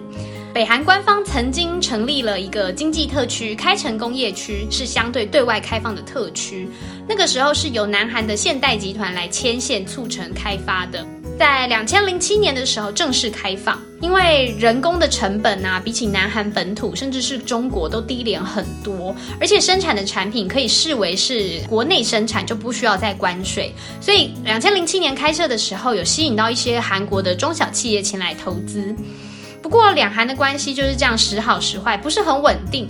北韩官方曾经成立了一个经济特区——开城工业区，是相对对外开放的特区。那个时候是由南韩的现代集团来牵线促成开发的。在两千零七年的时候正式开放，因为人工的成本啊，比起南韩本土甚至是中国都低廉很多，而且生产的产品可以视为是国内生产，就不需要再关税。所以两千零七年开设的时候，有吸引到一些韩国的中小企业前来投资。不过两韩的关系就是这样时好时坏，不是很稳定。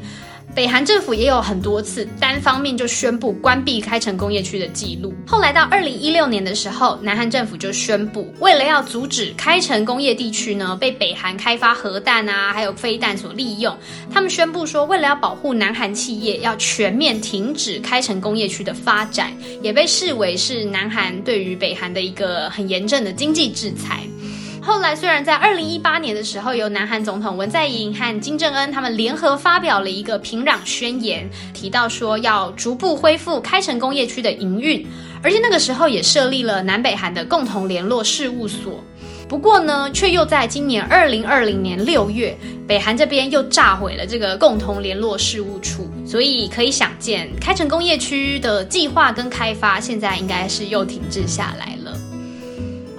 北韩政府也有很多次单方面就宣布关闭开城工业区的记录。后来到二零一六年的时候，南韩政府就宣布，为了要阻止开城工业地区呢被北韩开发核弹啊，还有飞弹所利用，他们宣布说，为了要保护南韩企业，要全面停止开城工业区的发展，也被视为是南韩对于北韩的一个很严正的经济制裁。后来，虽然在二零一八年的时候，由南韩总统文在寅和金正恩他们联合发表了一个平壤宣言，提到说要逐步恢复开城工业区的营运，而且那个时候也设立了南北韩的共同联络事务所。不过呢，却又在今年二零二零年六月，北韩这边又炸毁了这个共同联络事务处，所以可以想见，开城工业区的计划跟开发现在应该是又停滞下来了。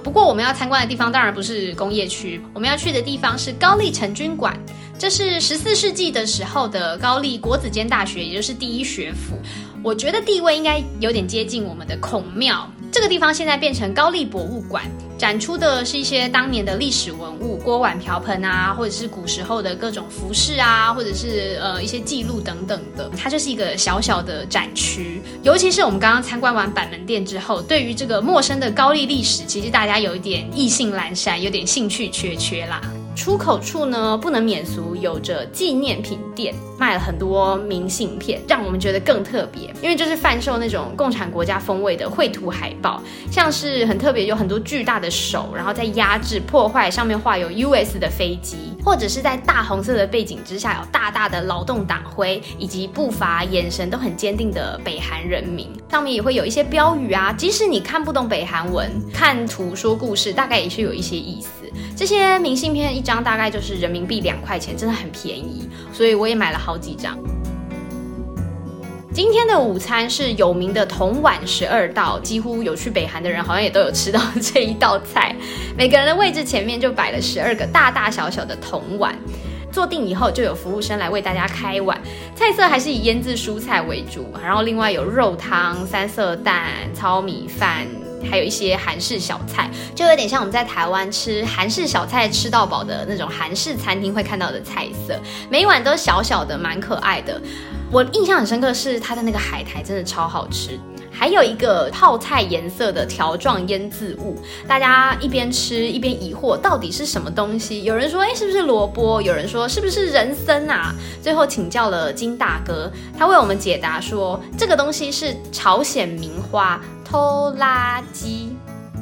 不过我们要参观的地方当然不是工业区，我们要去的地方是高丽成军馆。这是十四世纪的时候的高丽国子监大学，也就是第一学府。我觉得地位应该有点接近我们的孔庙。这个地方现在变成高丽博物馆，展出的是一些当年的历史文物，锅碗瓢盆啊，或者是古时候的各种服饰啊，或者是呃一些记录等等的。它就是一个小小的展区。尤其是我们刚刚参观完板门店之后，对于这个陌生的高丽历史，其实大家有一点意兴阑珊，有点兴趣缺缺啦。出口处呢，不能免俗，有着纪念品店，卖了很多明信片，让我们觉得更特别。因为就是贩售那种共产国家风味的绘图海报，像是很特别，有很多巨大的手，然后在压制、破坏，上面画有 US 的飞机，或者是在大红色的背景之下，有大大的劳动党徽，以及步伐、眼神都很坚定的北韩人民。上面也会有一些标语啊，即使你看不懂北韩文，看图说故事，大概也是有一些意思。这些明信片一张大概就是人民币两块钱，真的很便宜，所以我也买了好几张。今天的午餐是有名的铜碗十二道，几乎有去北韩的人好像也都有吃到这一道菜。每个人的位置前面就摆了十二个大大小小的铜碗，坐定以后就有服务生来为大家开碗。菜色还是以腌制蔬菜为主，然后另外有肉汤、三色蛋、糙米饭。还有一些韩式小菜，就有点像我们在台湾吃韩式小菜吃到饱的那种韩式餐厅会看到的菜色，每一碗都小小的，蛮可爱的。我印象很深刻是它的那个海苔真的超好吃，还有一个泡菜颜色的条状腌渍物，大家一边吃一边疑惑到底是什么东西。有人说哎是不是萝卜？有人说是不是人参啊？最后请教了金大哥，他为我们解答说这个东西是朝鲜名花。偷垃圾，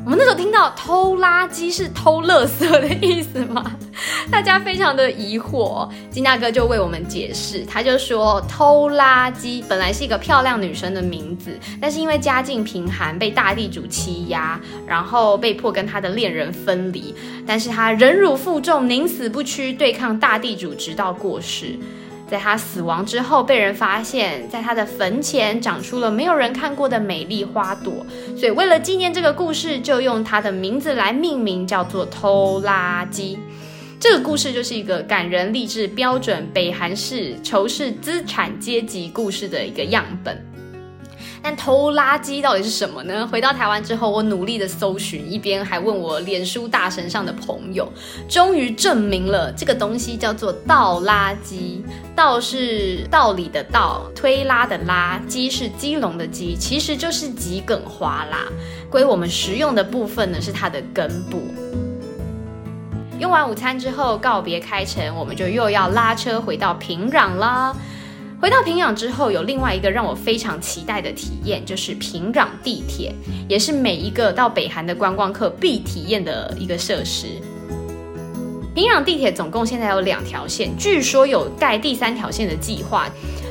我们那时候听到偷垃圾是偷垃圾的意思吗？大家非常的疑惑。金大哥就为我们解释，他就说偷垃圾本来是一个漂亮女生的名字，但是因为家境贫寒，被大地主欺压，然后被迫跟他的恋人分离，但是他忍辱负重，宁死不屈，对抗大地主，直到过世。在他死亡之后，被人发现，在他的坟前长出了没有人看过的美丽花朵，所以为了纪念这个故事，就用他的名字来命名，叫做偷垃圾。这个故事就是一个感人励志、标准北韩式仇视资产阶级故事的一个样本。但偷垃圾到底是什么呢？回到台湾之后，我努力的搜寻，一边还问我脸书大神上的朋友，终于证明了这个东西叫做倒垃圾。倒是道理的道，推拉的拉，鸡是鸡笼的鸡，其实就是桔梗花啦。归我们食用的部分呢，是它的根部。用完午餐之后，告别开城，我们就又要拉车回到平壤啦。回到平壤之后，有另外一个让我非常期待的体验，就是平壤地铁，也是每一个到北韩的观光客必体验的一个设施。平壤地铁总共现在有两条线，据说有盖第三条线的计划。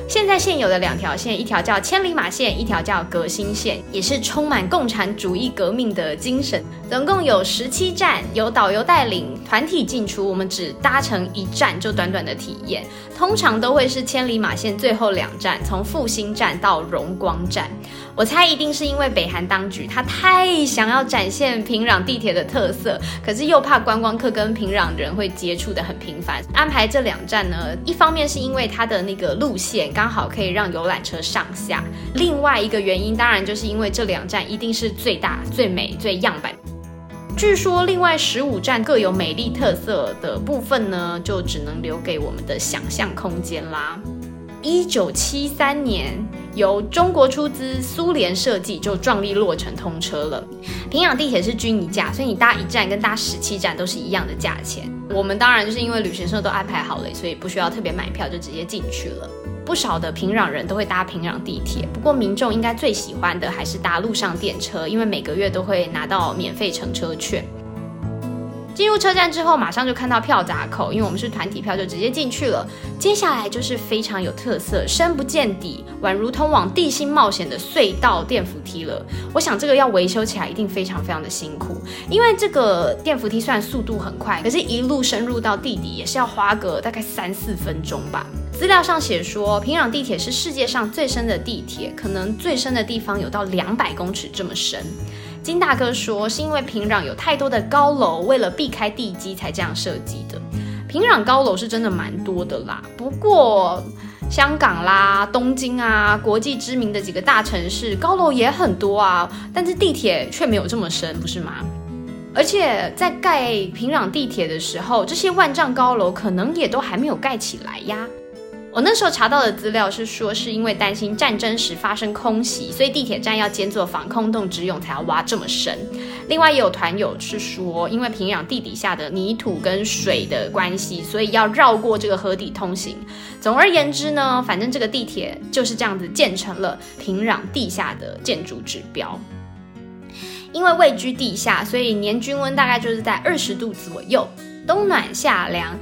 现在现有的两条线，一条叫千里马线，一条叫革新线，也是充满共产主义革命的精神。总共有十七站，由导游带领团体进出，我们只搭乘一站就短短的体验。通常都会是千里马线最后两站，从复兴站到荣光站。我猜一定是因为北韩当局他太想要展现平壤地铁的特色，可是又怕观光客跟平壤人会接触的很频繁，安排这两站呢。一方面是因为它的那个路线刚好可以让游览车上下，另外一个原因当然就是因为这两站一定是最大、最美、最样板。据说另外十五站各有美丽特色的部分呢，就只能留给我们的想象空间啦。一九七三年由中国出资、苏联设计，就壮丽落成通车了。平壤地铁是均一价，所以你搭一站跟搭十七站都是一样的价钱。我们当然就是因为旅行社都安排好了，所以不需要特别买票就直接进去了。不少的平壤人都会搭平壤地铁，不过民众应该最喜欢的还是搭路上电车，因为每个月都会拿到免费乘车券。进入车站之后，马上就看到票闸口，因为我们是团体票，就直接进去了。接下来就是非常有特色、深不见底、宛如通往地心冒险的隧道电扶梯了。我想这个要维修起来一定非常非常的辛苦，因为这个电扶梯虽然速度很快，可是一路深入到地底也是要花个大概三四分钟吧。资料上写说，平壤地铁是世界上最深的地铁，可能最深的地方有到两百公尺这么深。金大哥说，是因为平壤有太多的高楼，为了避开地基才这样设计的。平壤高楼是真的蛮多的啦，不过香港啦、东京啊，国际知名的几个大城市高楼也很多啊，但是地铁却没有这么深，不是吗？而且在盖平壤地铁的时候，这些万丈高楼可能也都还没有盖起来呀。我那时候查到的资料是说，是因为担心战争时发生空袭，所以地铁站要兼做防空洞之用，才要挖这么深。另外也有团友是说，因为平壤地底下的泥土跟水的关系，所以要绕过这个河底通行。总而言之呢，反正这个地铁就是这样子建成了平壤地下的建筑指标。因为位居地下，所以年均温大概就是在二十度左右，冬暖夏凉。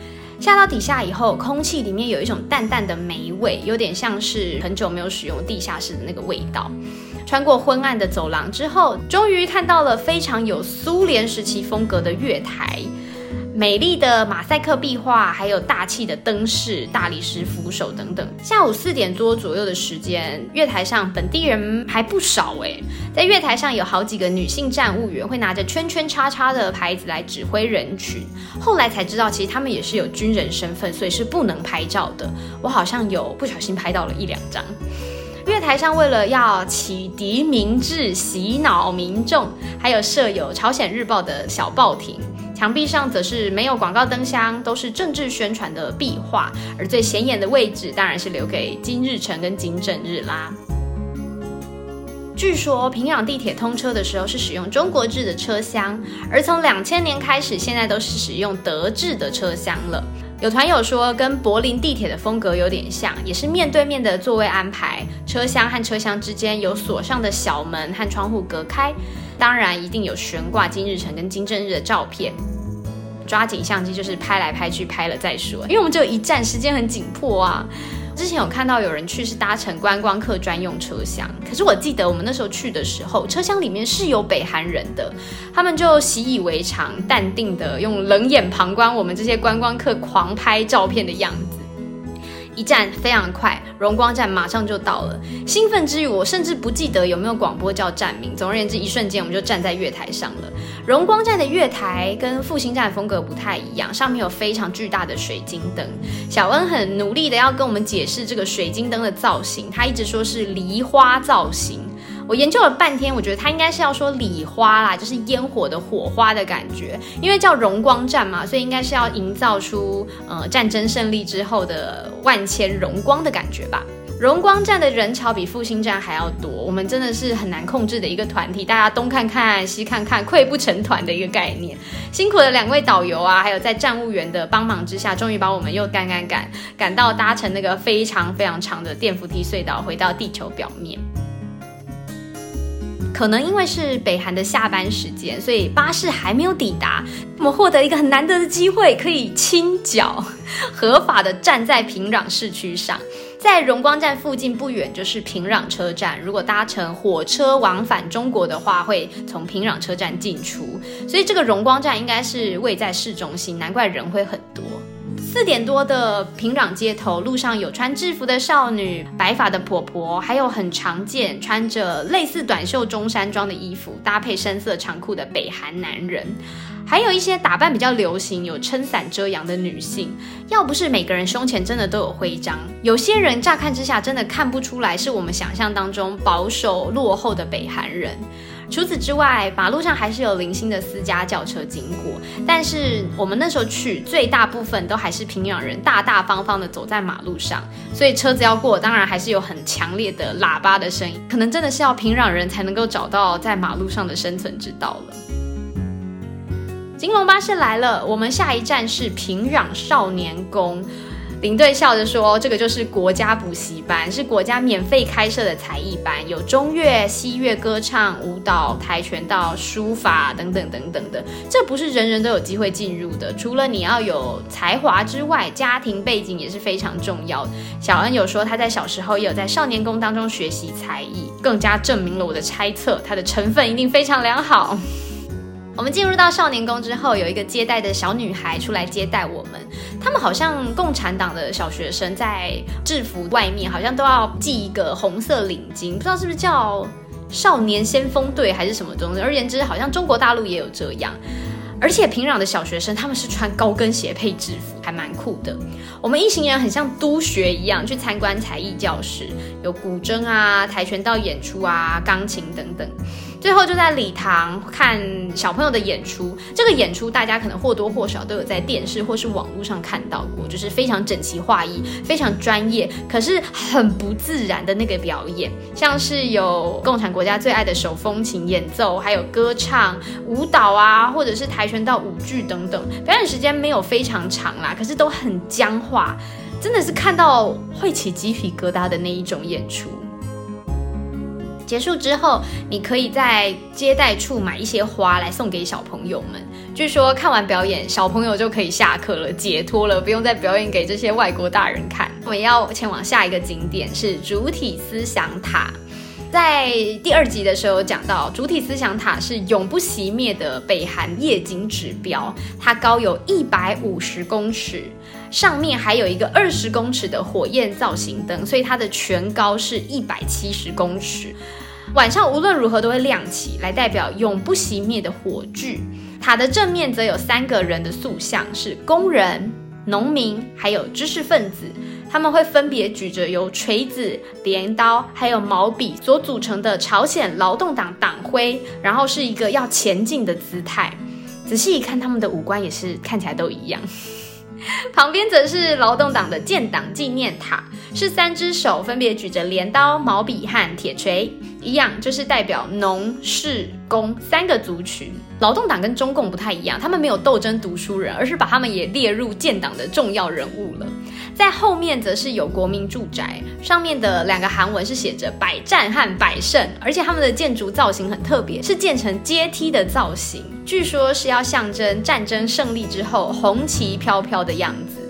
下到底下以后，空气里面有一种淡淡的霉味，有点像是很久没有使用地下室的那个味道。穿过昏暗的走廊之后，终于看到了非常有苏联时期风格的月台。美丽的马赛克壁画，还有大气的灯饰、大理石扶手等等。下午四点多左右的时间，月台上本地人还不少哎。在月台上有好几个女性站务员会拿着圈圈叉叉的牌子来指挥人群。后来才知道，其实他们也是有军人身份，所以是不能拍照的。我好像有不小心拍到了一两张。月台上为了要启迪明智、洗脑民众，还有设有朝鲜日报的小报亭。墙壁上则是没有广告灯箱，都是政治宣传的壁画，而最显眼的位置当然是留给金日成跟金正日啦。据说平壤地铁通车的时候是使用中国制的车厢，而从两千年开始，现在都是使用德制的车厢了。有团友说跟柏林地铁的风格有点像，也是面对面的座位安排，车厢和车厢之间有锁上的小门和窗户隔开，当然一定有悬挂金日成跟金正日的照片。抓紧相机就是拍来拍去，拍了再说。因为我们只有一站，时间很紧迫啊。之前有看到有人去是搭乘观光客专用车厢，可是我记得我们那时候去的时候，车厢里面是有北韩人的，他们就习以为常，淡定的用冷眼旁观我们这些观光客狂拍照片的样子。一站非常快，荣光站马上就到了。兴奋之余，我甚至不记得有没有广播叫站名。总而言之，一瞬间我们就站在月台上了。荣光站的月台跟复兴站风格不太一样，上面有非常巨大的水晶灯。小恩很努力的要跟我们解释这个水晶灯的造型，他一直说是梨花造型。我研究了半天，我觉得他应该是要说礼花啦，就是烟火的火花的感觉，因为叫荣光战嘛，所以应该是要营造出呃战争胜利之后的万千荣光的感觉吧。荣光站的人潮比复兴站还要多，我们真的是很难控制的一个团体，大家东看看西看看，溃不成团的一个概念。辛苦的两位导游啊，还有在站务员的帮忙之下，终于把我们又赶赶赶赶到搭乘那个非常非常长的电扶梯隧道，回到地球表面。可能因为是北韩的下班时间，所以巴士还没有抵达。我们获得一个很难得的机会，可以清脚 合法的站在平壤市区上。在荣光站附近不远就是平壤车站，如果搭乘火车往返中国的话，会从平壤车站进出。所以这个荣光站应该是位在市中心，难怪人会很多。四点多的平壤街头，路上有穿制服的少女、白发的婆婆，还有很常见穿着类似短袖中山装的衣服，搭配深色长裤的北韩男人，还有一些打扮比较流行、有撑伞遮阳的女性。要不是每个人胸前真的都有徽章，有些人乍看之下真的看不出来是我们想象当中保守落后的北韩人。除此之外，马路上还是有零星的私家轿车经过，但是我们那时候去，最大部分都还是平壤人大大方方的走在马路上，所以车子要过，当然还是有很强烈的喇叭的声音，可能真的是要平壤人才能够找到在马路上的生存之道了。金龙巴士来了，我们下一站是平壤少年宫。领队笑着说：“这个就是国家补习班，是国家免费开设的才艺班，有中乐、西乐、歌唱、舞蹈、跆拳道、书法等等等等的。这不是人人都有机会进入的，除了你要有才华之外，家庭背景也是非常重要的。小恩有说他在小时候也有在少年宫当中学习才艺，更加证明了我的猜测，他的成分一定非常良好。”我们进入到少年宫之后，有一个接待的小女孩出来接待我们。他们好像共产党的小学生，在制服外面好像都要系一个红色领巾，不知道是不是叫少年先锋队还是什么东西。而言之，好像中国大陆也有这样。而且平壤的小学生他们是穿高跟鞋配制服，还蛮酷的。我们一行人很像督学一样去参观才艺教室，有古筝啊、跆拳道演出啊、钢琴等等。最后就在礼堂看小朋友的演出，这个演出大家可能或多或少都有在电视或是网络上看到过，就是非常整齐划一、非常专业，可是很不自然的那个表演，像是有共产国家最爱的手风琴演奏，还有歌唱、舞蹈啊，或者是跆拳道舞剧等等，表演时间没有非常长啦，可是都很僵化，真的是看到会起鸡皮疙瘩的那一种演出。结束之后，你可以在接待处买一些花来送给小朋友们。据说看完表演，小朋友就可以下课了，解脱了，不用再表演给这些外国大人看。我们要前往下一个景点是主体思想塔。在第二集的时候讲到，主体思想塔是永不熄灭的北韩夜景指标，它高有一百五十公尺，上面还有一个二十公尺的火焰造型灯，所以它的全高是一百七十公尺。晚上无论如何都会亮起来，代表永不熄灭的火炬。塔的正面则有三个人的塑像，是工人、农民还有知识分子。他们会分别举着由锤子、镰刀还有毛笔所组成的朝鲜劳动党党徽，然后是一个要前进的姿态。仔细一看，他们的五官也是看起来都一样。旁边则是劳动党的建党纪念塔，是三只手分别举着镰刀、毛笔和铁锤，一样就是代表农、士、工三个族群。劳动党跟中共不太一样，他们没有斗争读书人，而是把他们也列入建党的重要人物了。在后面则是有国民住宅，上面的两个韩文是写着“百战”和“百胜”，而且他们的建筑造型很特别，是建成阶梯的造型，据说是要象征战争胜利之后红旗飘飘的样子。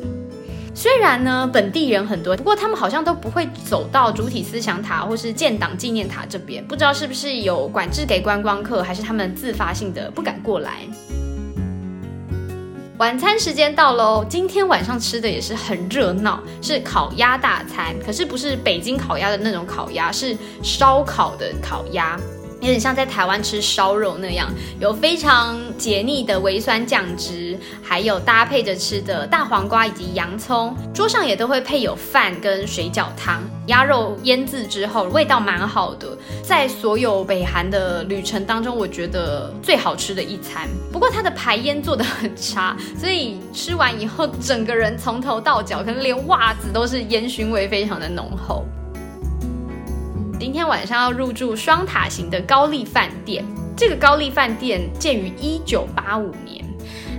虽然呢，本地人很多，不过他们好像都不会走到主体思想塔或是建党纪念塔这边，不知道是不是有管制给观光客，还是他们自发性的不敢过来。晚餐时间到喽！今天晚上吃的也是很热闹，是烤鸭大餐。可是不是北京烤鸭的那种烤鸭，是烧烤的烤鸭。有点像在台湾吃烧肉那样，有非常解腻的微酸酱汁，还有搭配着吃的大黄瓜以及洋葱。桌上也都会配有饭跟水饺汤。鸭肉腌制之后，味道蛮好的。在所有北韩的旅程当中，我觉得最好吃的一餐。不过它的排烟做的很差，所以吃完以后，整个人从头到脚，可能连袜子都是烟熏味非常的浓厚。今天晚上要入住双塔型的高丽饭店。这个高丽饭店建于一九八五年，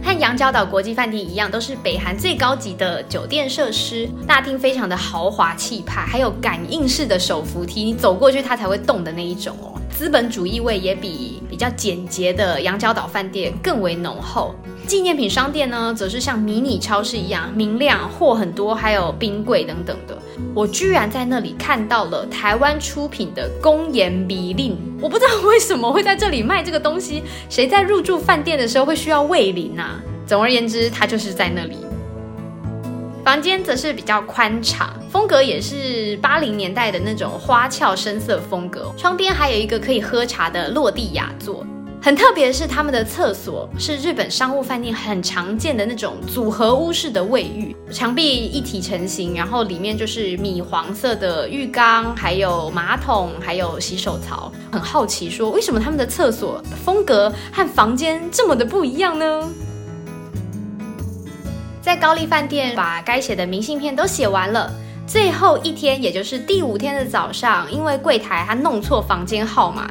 和羊角岛国际饭店一样，都是北韩最高级的酒店设施。大厅非常的豪华气派，还有感应式的手扶梯，你走过去它才会动的那一种哦。资本主义味也比比较简洁的羊角岛饭店更为浓厚。纪念品商店呢，则是像迷你超市一样明亮，货很多，还有冰柜等等的。我居然在那里看到了台湾出品的公盐米令，我不知道为什么会在这里卖这个东西。谁在入住饭店的时候会需要味淋啊？总而言之，它就是在那里。房间则是比较宽敞，风格也是八零年代的那种花俏深色风格。窗边还有一个可以喝茶的落地雅座。很特别的是，他们的厕所是日本商务饭店很常见的那种组合屋式的卫浴，墙壁一体成型，然后里面就是米黄色的浴缸，还有马桶，还有洗手槽。很好奇，说为什么他们的厕所风格和房间这么的不一样呢？在高丽饭店把该写的明信片都写完了。最后一天，也就是第五天的早上，因为柜台他弄错房间号码，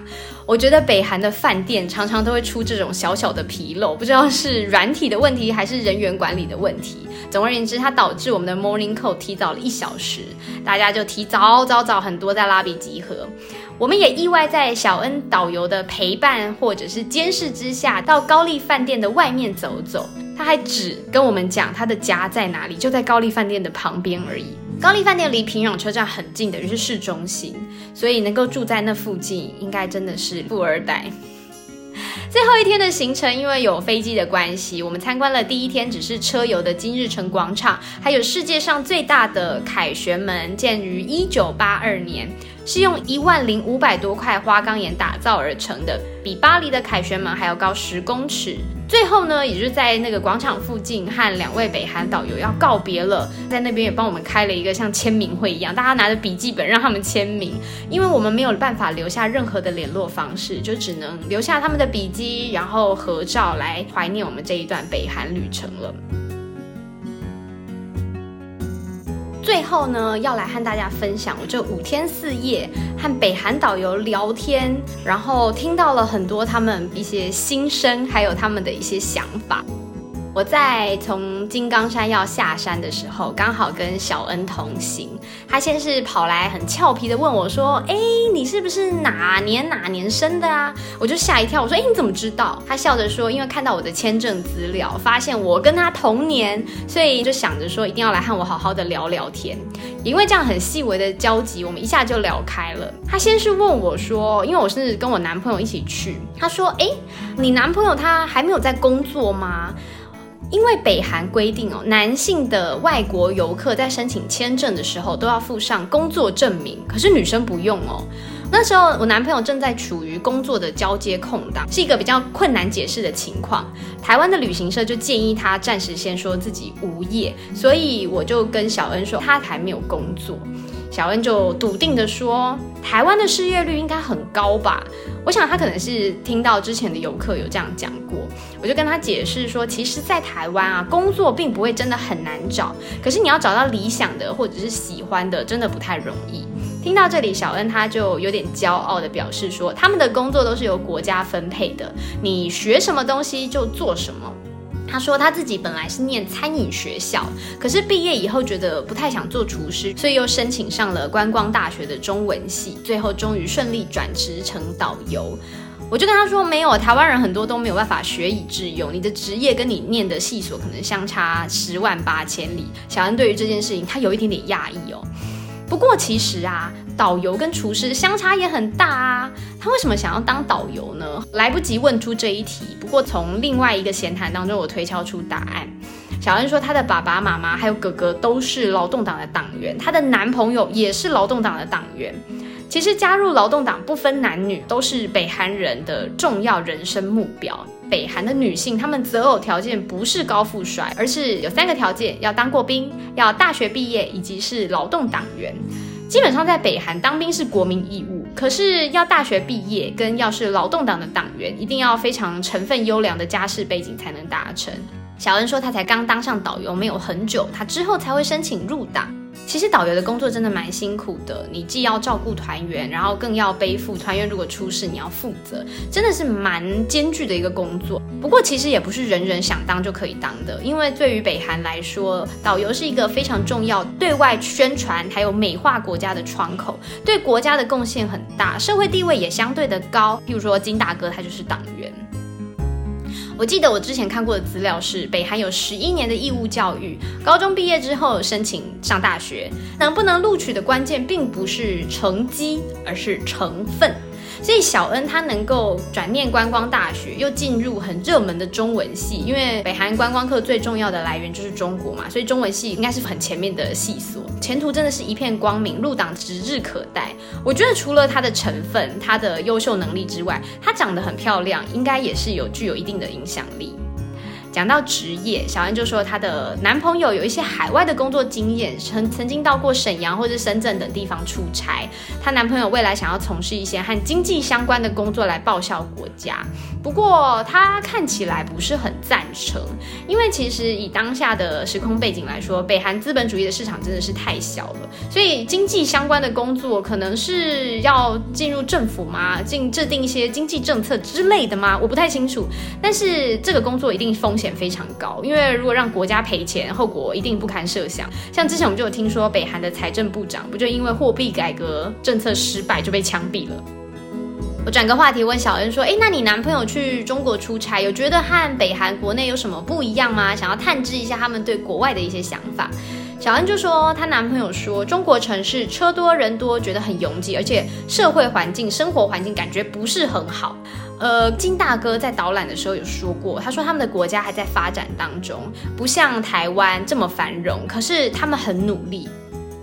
我觉得北韩的饭店常常都会出这种小小的纰漏，不知道是软体的问题还是人员管理的问题。总而言之，它导致我们的 morning call 提早了一小时，大家就提早早早很多在拉比集合。我们也意外在小恩导游的陪伴或者是监视之下，到高丽饭店的外面走走。他还只跟我们讲他的家在哪里，就在高丽饭店的旁边而已。高丽饭店离平壤车站很近，等于是市中心，所以能够住在那附近，应该真的是富二代。最后一天的行程，因为有飞机的关系，我们参观了第一天只是车游的金日成广场，还有世界上最大的凯旋门，建于一九八二年。是用一万零五百多块花岗岩打造而成的，比巴黎的凯旋门还要高十公尺。最后呢，也就是在那个广场附近和两位北韩导游要告别了，在那边也帮我们开了一个像签名会一样，大家拿着笔记本让他们签名，因为我们没有办法留下任何的联络方式，就只能留下他们的笔记，然后合照来怀念我们这一段北韩旅程了。最后呢，要来和大家分享我这五天四夜和北韩导游聊天，然后听到了很多他们一些心声，还有他们的一些想法。我在从金刚山要下山的时候，刚好跟小恩同行。他先是跑来很俏皮的问我说：“哎，你是不是哪年哪年生的啊？”我就吓一跳，我说：“哎，你怎么知道？”他笑着说：“因为看到我的签证资料，发现我跟他同年，所以就想着说一定要来和我好好的聊聊天。因为这样很细微的交集，我们一下就聊开了。他先是问我说：“因为我是跟我男朋友一起去，他说：‘哎，你男朋友他还没有在工作吗？’”因为北韩规定哦，男性的外国游客在申请签证的时候都要附上工作证明，可是女生不用哦。那时候我男朋友正在处于工作的交接空档，是一个比较困难解释的情况。台湾的旅行社就建议他暂时先说自己无业，所以我就跟小恩说他还没有工作。小恩就笃定的说，台湾的失业率应该很高吧？我想他可能是听到之前的游客有这样讲过，我就跟他解释说，其实，在台湾啊，工作并不会真的很难找，可是你要找到理想的或者是喜欢的，真的不太容易。听到这里，小恩他就有点骄傲的表示说，他们的工作都是由国家分配的，你学什么东西就做什么。他说他自己本来是念餐饮学校，可是毕业以后觉得不太想做厨师，所以又申请上了观光大学的中文系，最后终于顺利转职成导游。我就跟他说，没有台湾人很多都没有办法学以致用，你的职业跟你念的系所可能相差十万八千里。小恩对于这件事情，他有一点点讶异哦。不过其实啊，导游跟厨师相差也很大啊。他为什么想要当导游呢？来不及问出这一题。不过从另外一个闲谈当中，我推敲出答案。小恩说，他的爸爸妈妈还有哥哥都是劳动党的党员，她的男朋友也是劳动党的党员。其实加入劳动党不分男女，都是北韩人的重要人生目标。北韩的女性，她们择偶条件不是高富帅，而是有三个条件：要当过兵，要大学毕业，以及是劳动党员。基本上在北韩当兵是国民义务，可是要大学毕业跟要是劳动党的党员，一定要非常成分优良的家世背景才能达成。小恩说，他才刚当上导游没有很久，他之后才会申请入党。其实导游的工作真的蛮辛苦的，你既要照顾团员，然后更要背负团员如果出事你要负责，真的是蛮艰巨的一个工作。不过其实也不是人人想当就可以当的，因为对于北韩来说，导游是一个非常重要对外宣传还有美化国家的窗口，对国家的贡献很大，社会地位也相对的高。譬如说金大哥他就是党员。我记得我之前看过的资料是，北韩有十一年的义务教育，高中毕业之后申请上大学，能不能录取的关键并不是成绩，而是成分。所以小恩他能够转念观光大学，又进入很热门的中文系，因为北韩观光客最重要的来源就是中国嘛，所以中文系应该是很前面的系所，前途真的是一片光明，入党指日可待。我觉得除了他的成分、他的优秀能力之外，他长得很漂亮，应该也是有具有一定的影响力。讲到职业，小安就说她的男朋友有一些海外的工作经验，曾曾经到过沈阳或者深圳等地方出差。她男朋友未来想要从事一些和经济相关的工作来报效国家，不过他看起来不是很赞成，因为其实以当下的时空背景来说，北韩资本主义的市场真的是太小了，所以经济相关的工作可能是要进入政府吗？进制定一些经济政策之类的吗？我不太清楚，但是这个工作一定风险。险非常高，因为如果让国家赔钱，后果一定不堪设想。像之前我们就有听说，北韩的财政部长不就因为货币改革政策失败就被枪毙了。我转个话题问小恩说：“哎，那你男朋友去中国出差，有觉得和北韩国内有什么不一样吗？想要探知一下他们对国外的一些想法。”小恩就说，她男朋友说，中国城市车多人多，觉得很拥挤，而且社会环境、生活环境感觉不是很好。呃，金大哥在导览的时候有说过，他说他们的国家还在发展当中，不像台湾这么繁荣，可是他们很努力。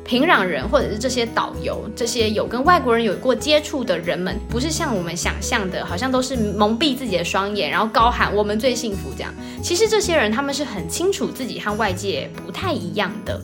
平壤人或者是这些导游，这些有跟外国人有过接触的人们，不是像我们想象的，好像都是蒙蔽自己的双眼，然后高喊我们最幸福这样。其实这些人他们是很清楚自己和外界不太一样的。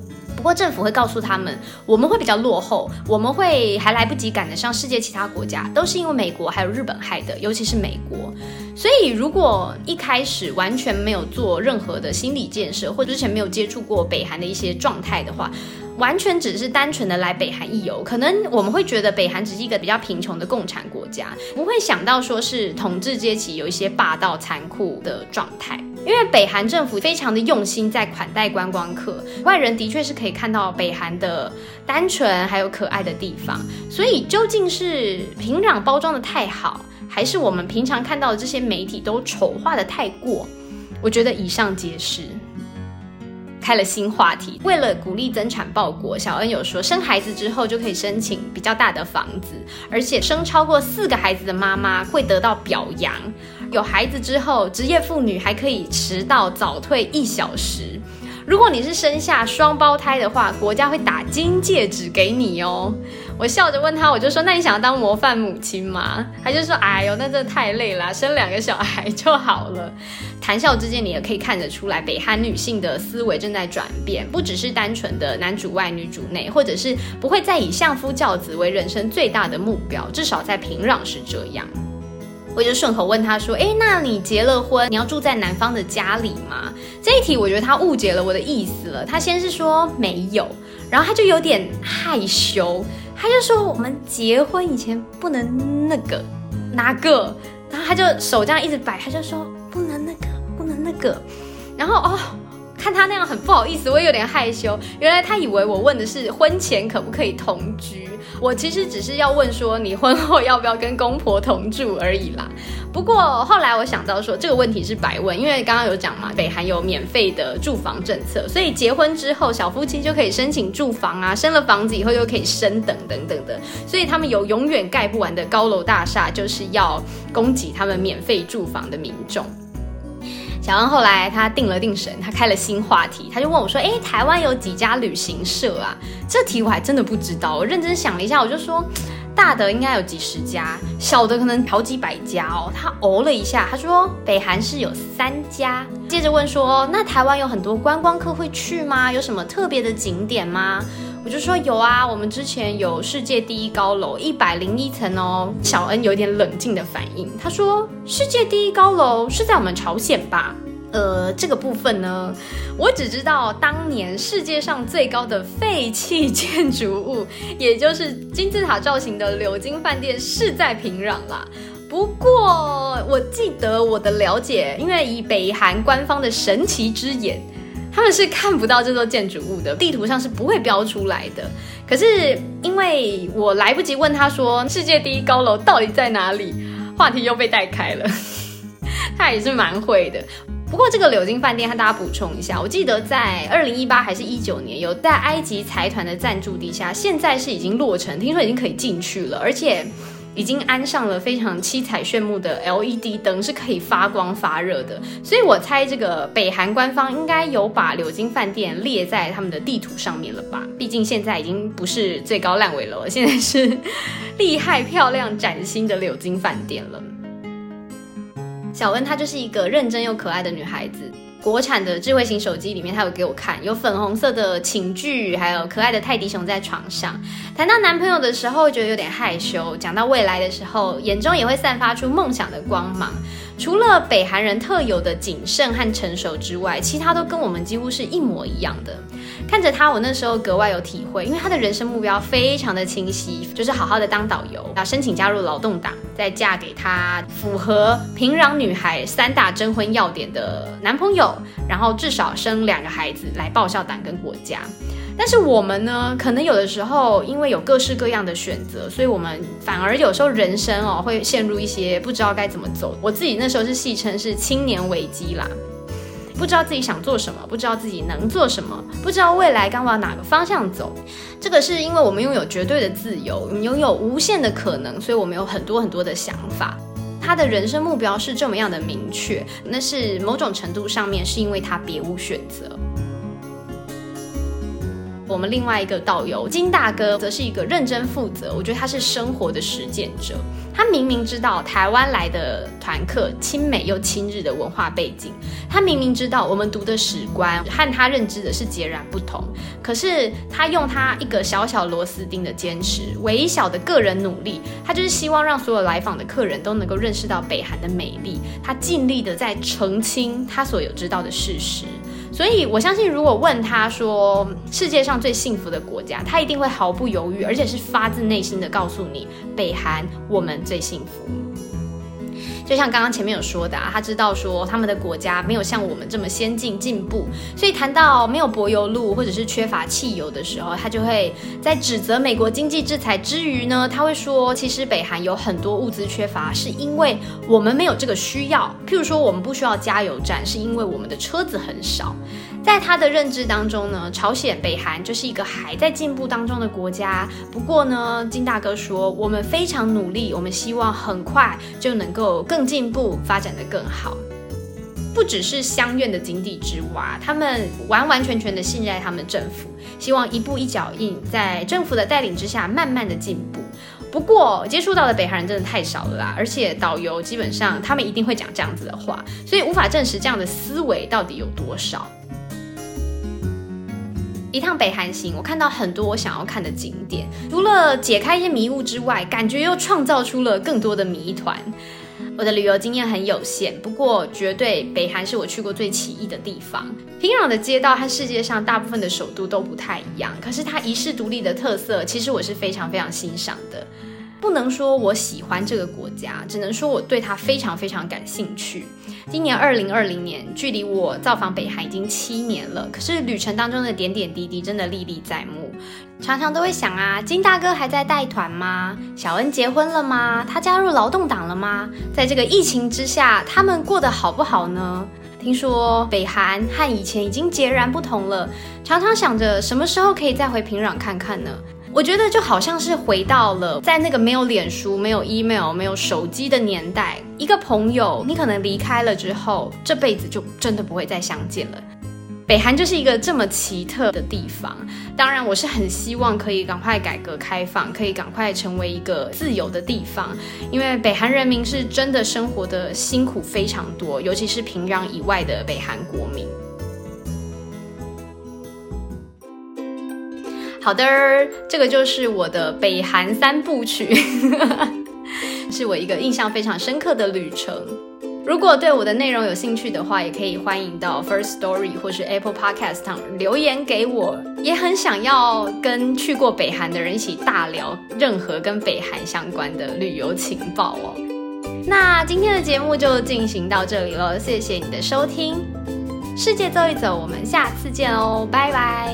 政府会告诉他们，我们会比较落后，我们会还来不及赶得上世界其他国家，都是因为美国还有日本害的，尤其是美国。所以如果一开始完全没有做任何的心理建设，或者之前没有接触过北韩的一些状态的话，完全只是单纯的来北韩一游，可能我们会觉得北韩只是一个比较贫穷的共产国家，不会想到说是统治阶级有一些霸道残酷的状态。因为北韩政府非常的用心在款待观光客，外人的确是可以看到北韩的单纯还有可爱的地方。所以究竟是平壤包装的太好，还是我们平常看到的这些媒体都丑化的太过？我觉得以上皆是。开了新话题，为了鼓励增产报国，小恩有说生孩子之后就可以申请比较大的房子，而且生超过四个孩子的妈妈会得到表扬。有孩子之后，职业妇女还可以迟到早退一小时。如果你是生下双胞胎的话，国家会打金戒指给你哦。我笑着问他，我就说：“那你想要当模范母亲吗？”他就说：“哎呦，那真的太累了，生两个小孩就好了。”谈笑之间，你也可以看得出来，北韩女性的思维正在转变，不只是单纯的男主外女主内，或者是不会再以相夫教子为人生最大的目标，至少在平壤是这样。我就顺口问他说：“哎，那你结了婚，你要住在男方的家里吗？”这一题我觉得他误解了我的意思了。他先是说没有，然后他就有点害羞，他就说我们结婚以前不能那个哪个，然后他就手这样一直摆，他就说不能那个，不能那个，然后哦。看他那样很不好意思，我也有点害羞。原来他以为我问的是婚前可不可以同居，我其实只是要问说你婚后要不要跟公婆同住而已啦。不过后来我想到说这个问题是白问，因为刚刚有讲嘛，北韩有免费的住房政策，所以结婚之后小夫妻就可以申请住房啊，生了房子以后又可以升等等等的，所以他们有永远盖不完的高楼大厦，就是要供给他们免费住房的民众。小恩后来他定了定神，他开了新话题，他就问我说：“哎，台湾有几家旅行社啊？”这题我还真的不知道。我认真想了一下，我就说，大的应该有几十家，小的可能好几百家哦。他哦了一下，他说北韩是有三家。接着问说：“那台湾有很多观光客会去吗？有什么特别的景点吗？”我就说有啊，我们之前有世界第一高楼，一百零一层哦。小恩有点冷静的反应，他说：“世界第一高楼是在我们朝鲜吧？”呃，这个部分呢，我只知道当年世界上最高的废弃建筑物，也就是金字塔造型的柳金饭店是在平壤啦。不过我记得我的了解，因为以北韩官方的神奇之眼。他们是看不到这座建筑物的，地图上是不会标出来的。可是因为我来不及问他说世界第一高楼到底在哪里，话题又被带开了。他也是蛮会的。不过这个柳金饭店和大家补充一下，我记得在二零一八还是一九年，有在埃及财团的赞助底下，现在是已经落成，听说已经可以进去了，而且。已经安上了非常七彩炫目的 LED 灯，是可以发光发热的。所以我猜这个北韩官方应该有把柳金饭店列在他们的地图上面了吧？毕竟现在已经不是最高烂尾楼，现在是厉害、漂亮、崭新的柳金饭店了。小温她就是一个认真又可爱的女孩子。国产的智慧型手机里面，他有给我看，有粉红色的寝具，还有可爱的泰迪熊在床上。谈到男朋友的时候，觉得有点害羞；讲到未来的时候，眼中也会散发出梦想的光芒。除了北韩人特有的谨慎和成熟之外，其他都跟我们几乎是一模一样的。看着他，我那时候格外有体会，因为他的人生目标非常的清晰，就是好好的当导游，要申请加入劳动党，再嫁给他符合平壤女孩三大征婚要点的男朋友，然后至少生两个孩子来报效党跟国家。但是我们呢，可能有的时候因为有各式各样的选择，所以我们反而有时候人生哦会陷入一些不知道该怎么走。我自己那时候是戏称是青年危机啦，不知道自己想做什么，不知道自己能做什么，不知道未来该往哪个方向走。这个是因为我们拥有绝对的自由，拥有无限的可能，所以我们有很多很多的想法。他的人生目标是这么样的明确，那是某种程度上面是因为他别无选择。我们另外一个导游金大哥，则是一个认真负责，我觉得他是生活的实践者。他明明知道台湾来的团客亲美又亲日的文化背景，他明明知道我们读的史观和他认知的是截然不同，可是他用他一个小小螺丝钉的坚持，微小的个人努力，他就是希望让所有来访的客人都能够认识到北韩的美丽。他尽力的在澄清他所有知道的事实。所以，我相信，如果问他说世界上最幸福的国家，他一定会毫不犹豫，而且是发自内心的告诉你，北韩我们最幸福。就像刚刚前面有说的，啊，他知道说他们的国家没有像我们这么先进进步，所以谈到没有柏油路或者是缺乏汽油的时候，他就会在指责美国经济制裁之余呢，他会说，其实北韩有很多物资缺乏，是因为我们没有这个需要。譬如说，我们不需要加油站，是因为我们的车子很少。在他的认知当中呢，朝鲜、北韩就是一个还在进步当中的国家。不过呢，金大哥说，我们非常努力，我们希望很快就能够更进步，发展的更好。不只是相愿的井底之蛙，他们完完全全的信任他们政府，希望一步一脚印，在政府的带领之下，慢慢的进步。不过接触到的北韩人真的太少了啦，而且导游基本上他们一定会讲这样子的话，所以无法证实这样的思维到底有多少。一趟北韩行，我看到很多我想要看的景点，除了解开一些迷雾之外，感觉又创造出了更多的谜团。我的旅游经验很有限，不过绝对北韩是我去过最奇异的地方。平壤的街道和世界上大部分的首都都不太一样，可是它遗世独立的特色，其实我是非常非常欣赏的。不能说我喜欢这个国家，只能说我对它非常非常感兴趣。今年二零二零年，距离我造访北韩已经七年了，可是旅程当中的点点滴滴真的历历在目，常常都会想啊，金大哥还在带团吗？小恩结婚了吗？他加入劳动党了吗？在这个疫情之下，他们过得好不好呢？听说北韩和以前已经截然不同了，常常想着什么时候可以再回平壤看看呢？我觉得就好像是回到了在那个没有脸书、没有 email、没有手机的年代，一个朋友你可能离开了之后，这辈子就真的不会再相见了。北韩就是一个这么奇特的地方，当然我是很希望可以赶快改革开放，可以赶快成为一个自由的地方，因为北韩人民是真的生活的辛苦非常多，尤其是平壤以外的北韩国民。好的，这个就是我的北韩三部曲，是我一个印象非常深刻的旅程。如果对我的内容有兴趣的话，也可以欢迎到 First Story 或是 Apple Podcast 上留言给我。也很想要跟去过北韩的人一起大聊任何跟北韩相关的旅游情报哦。那今天的节目就进行到这里了，谢谢你的收听。世界走一走，我们下次见哦，拜拜。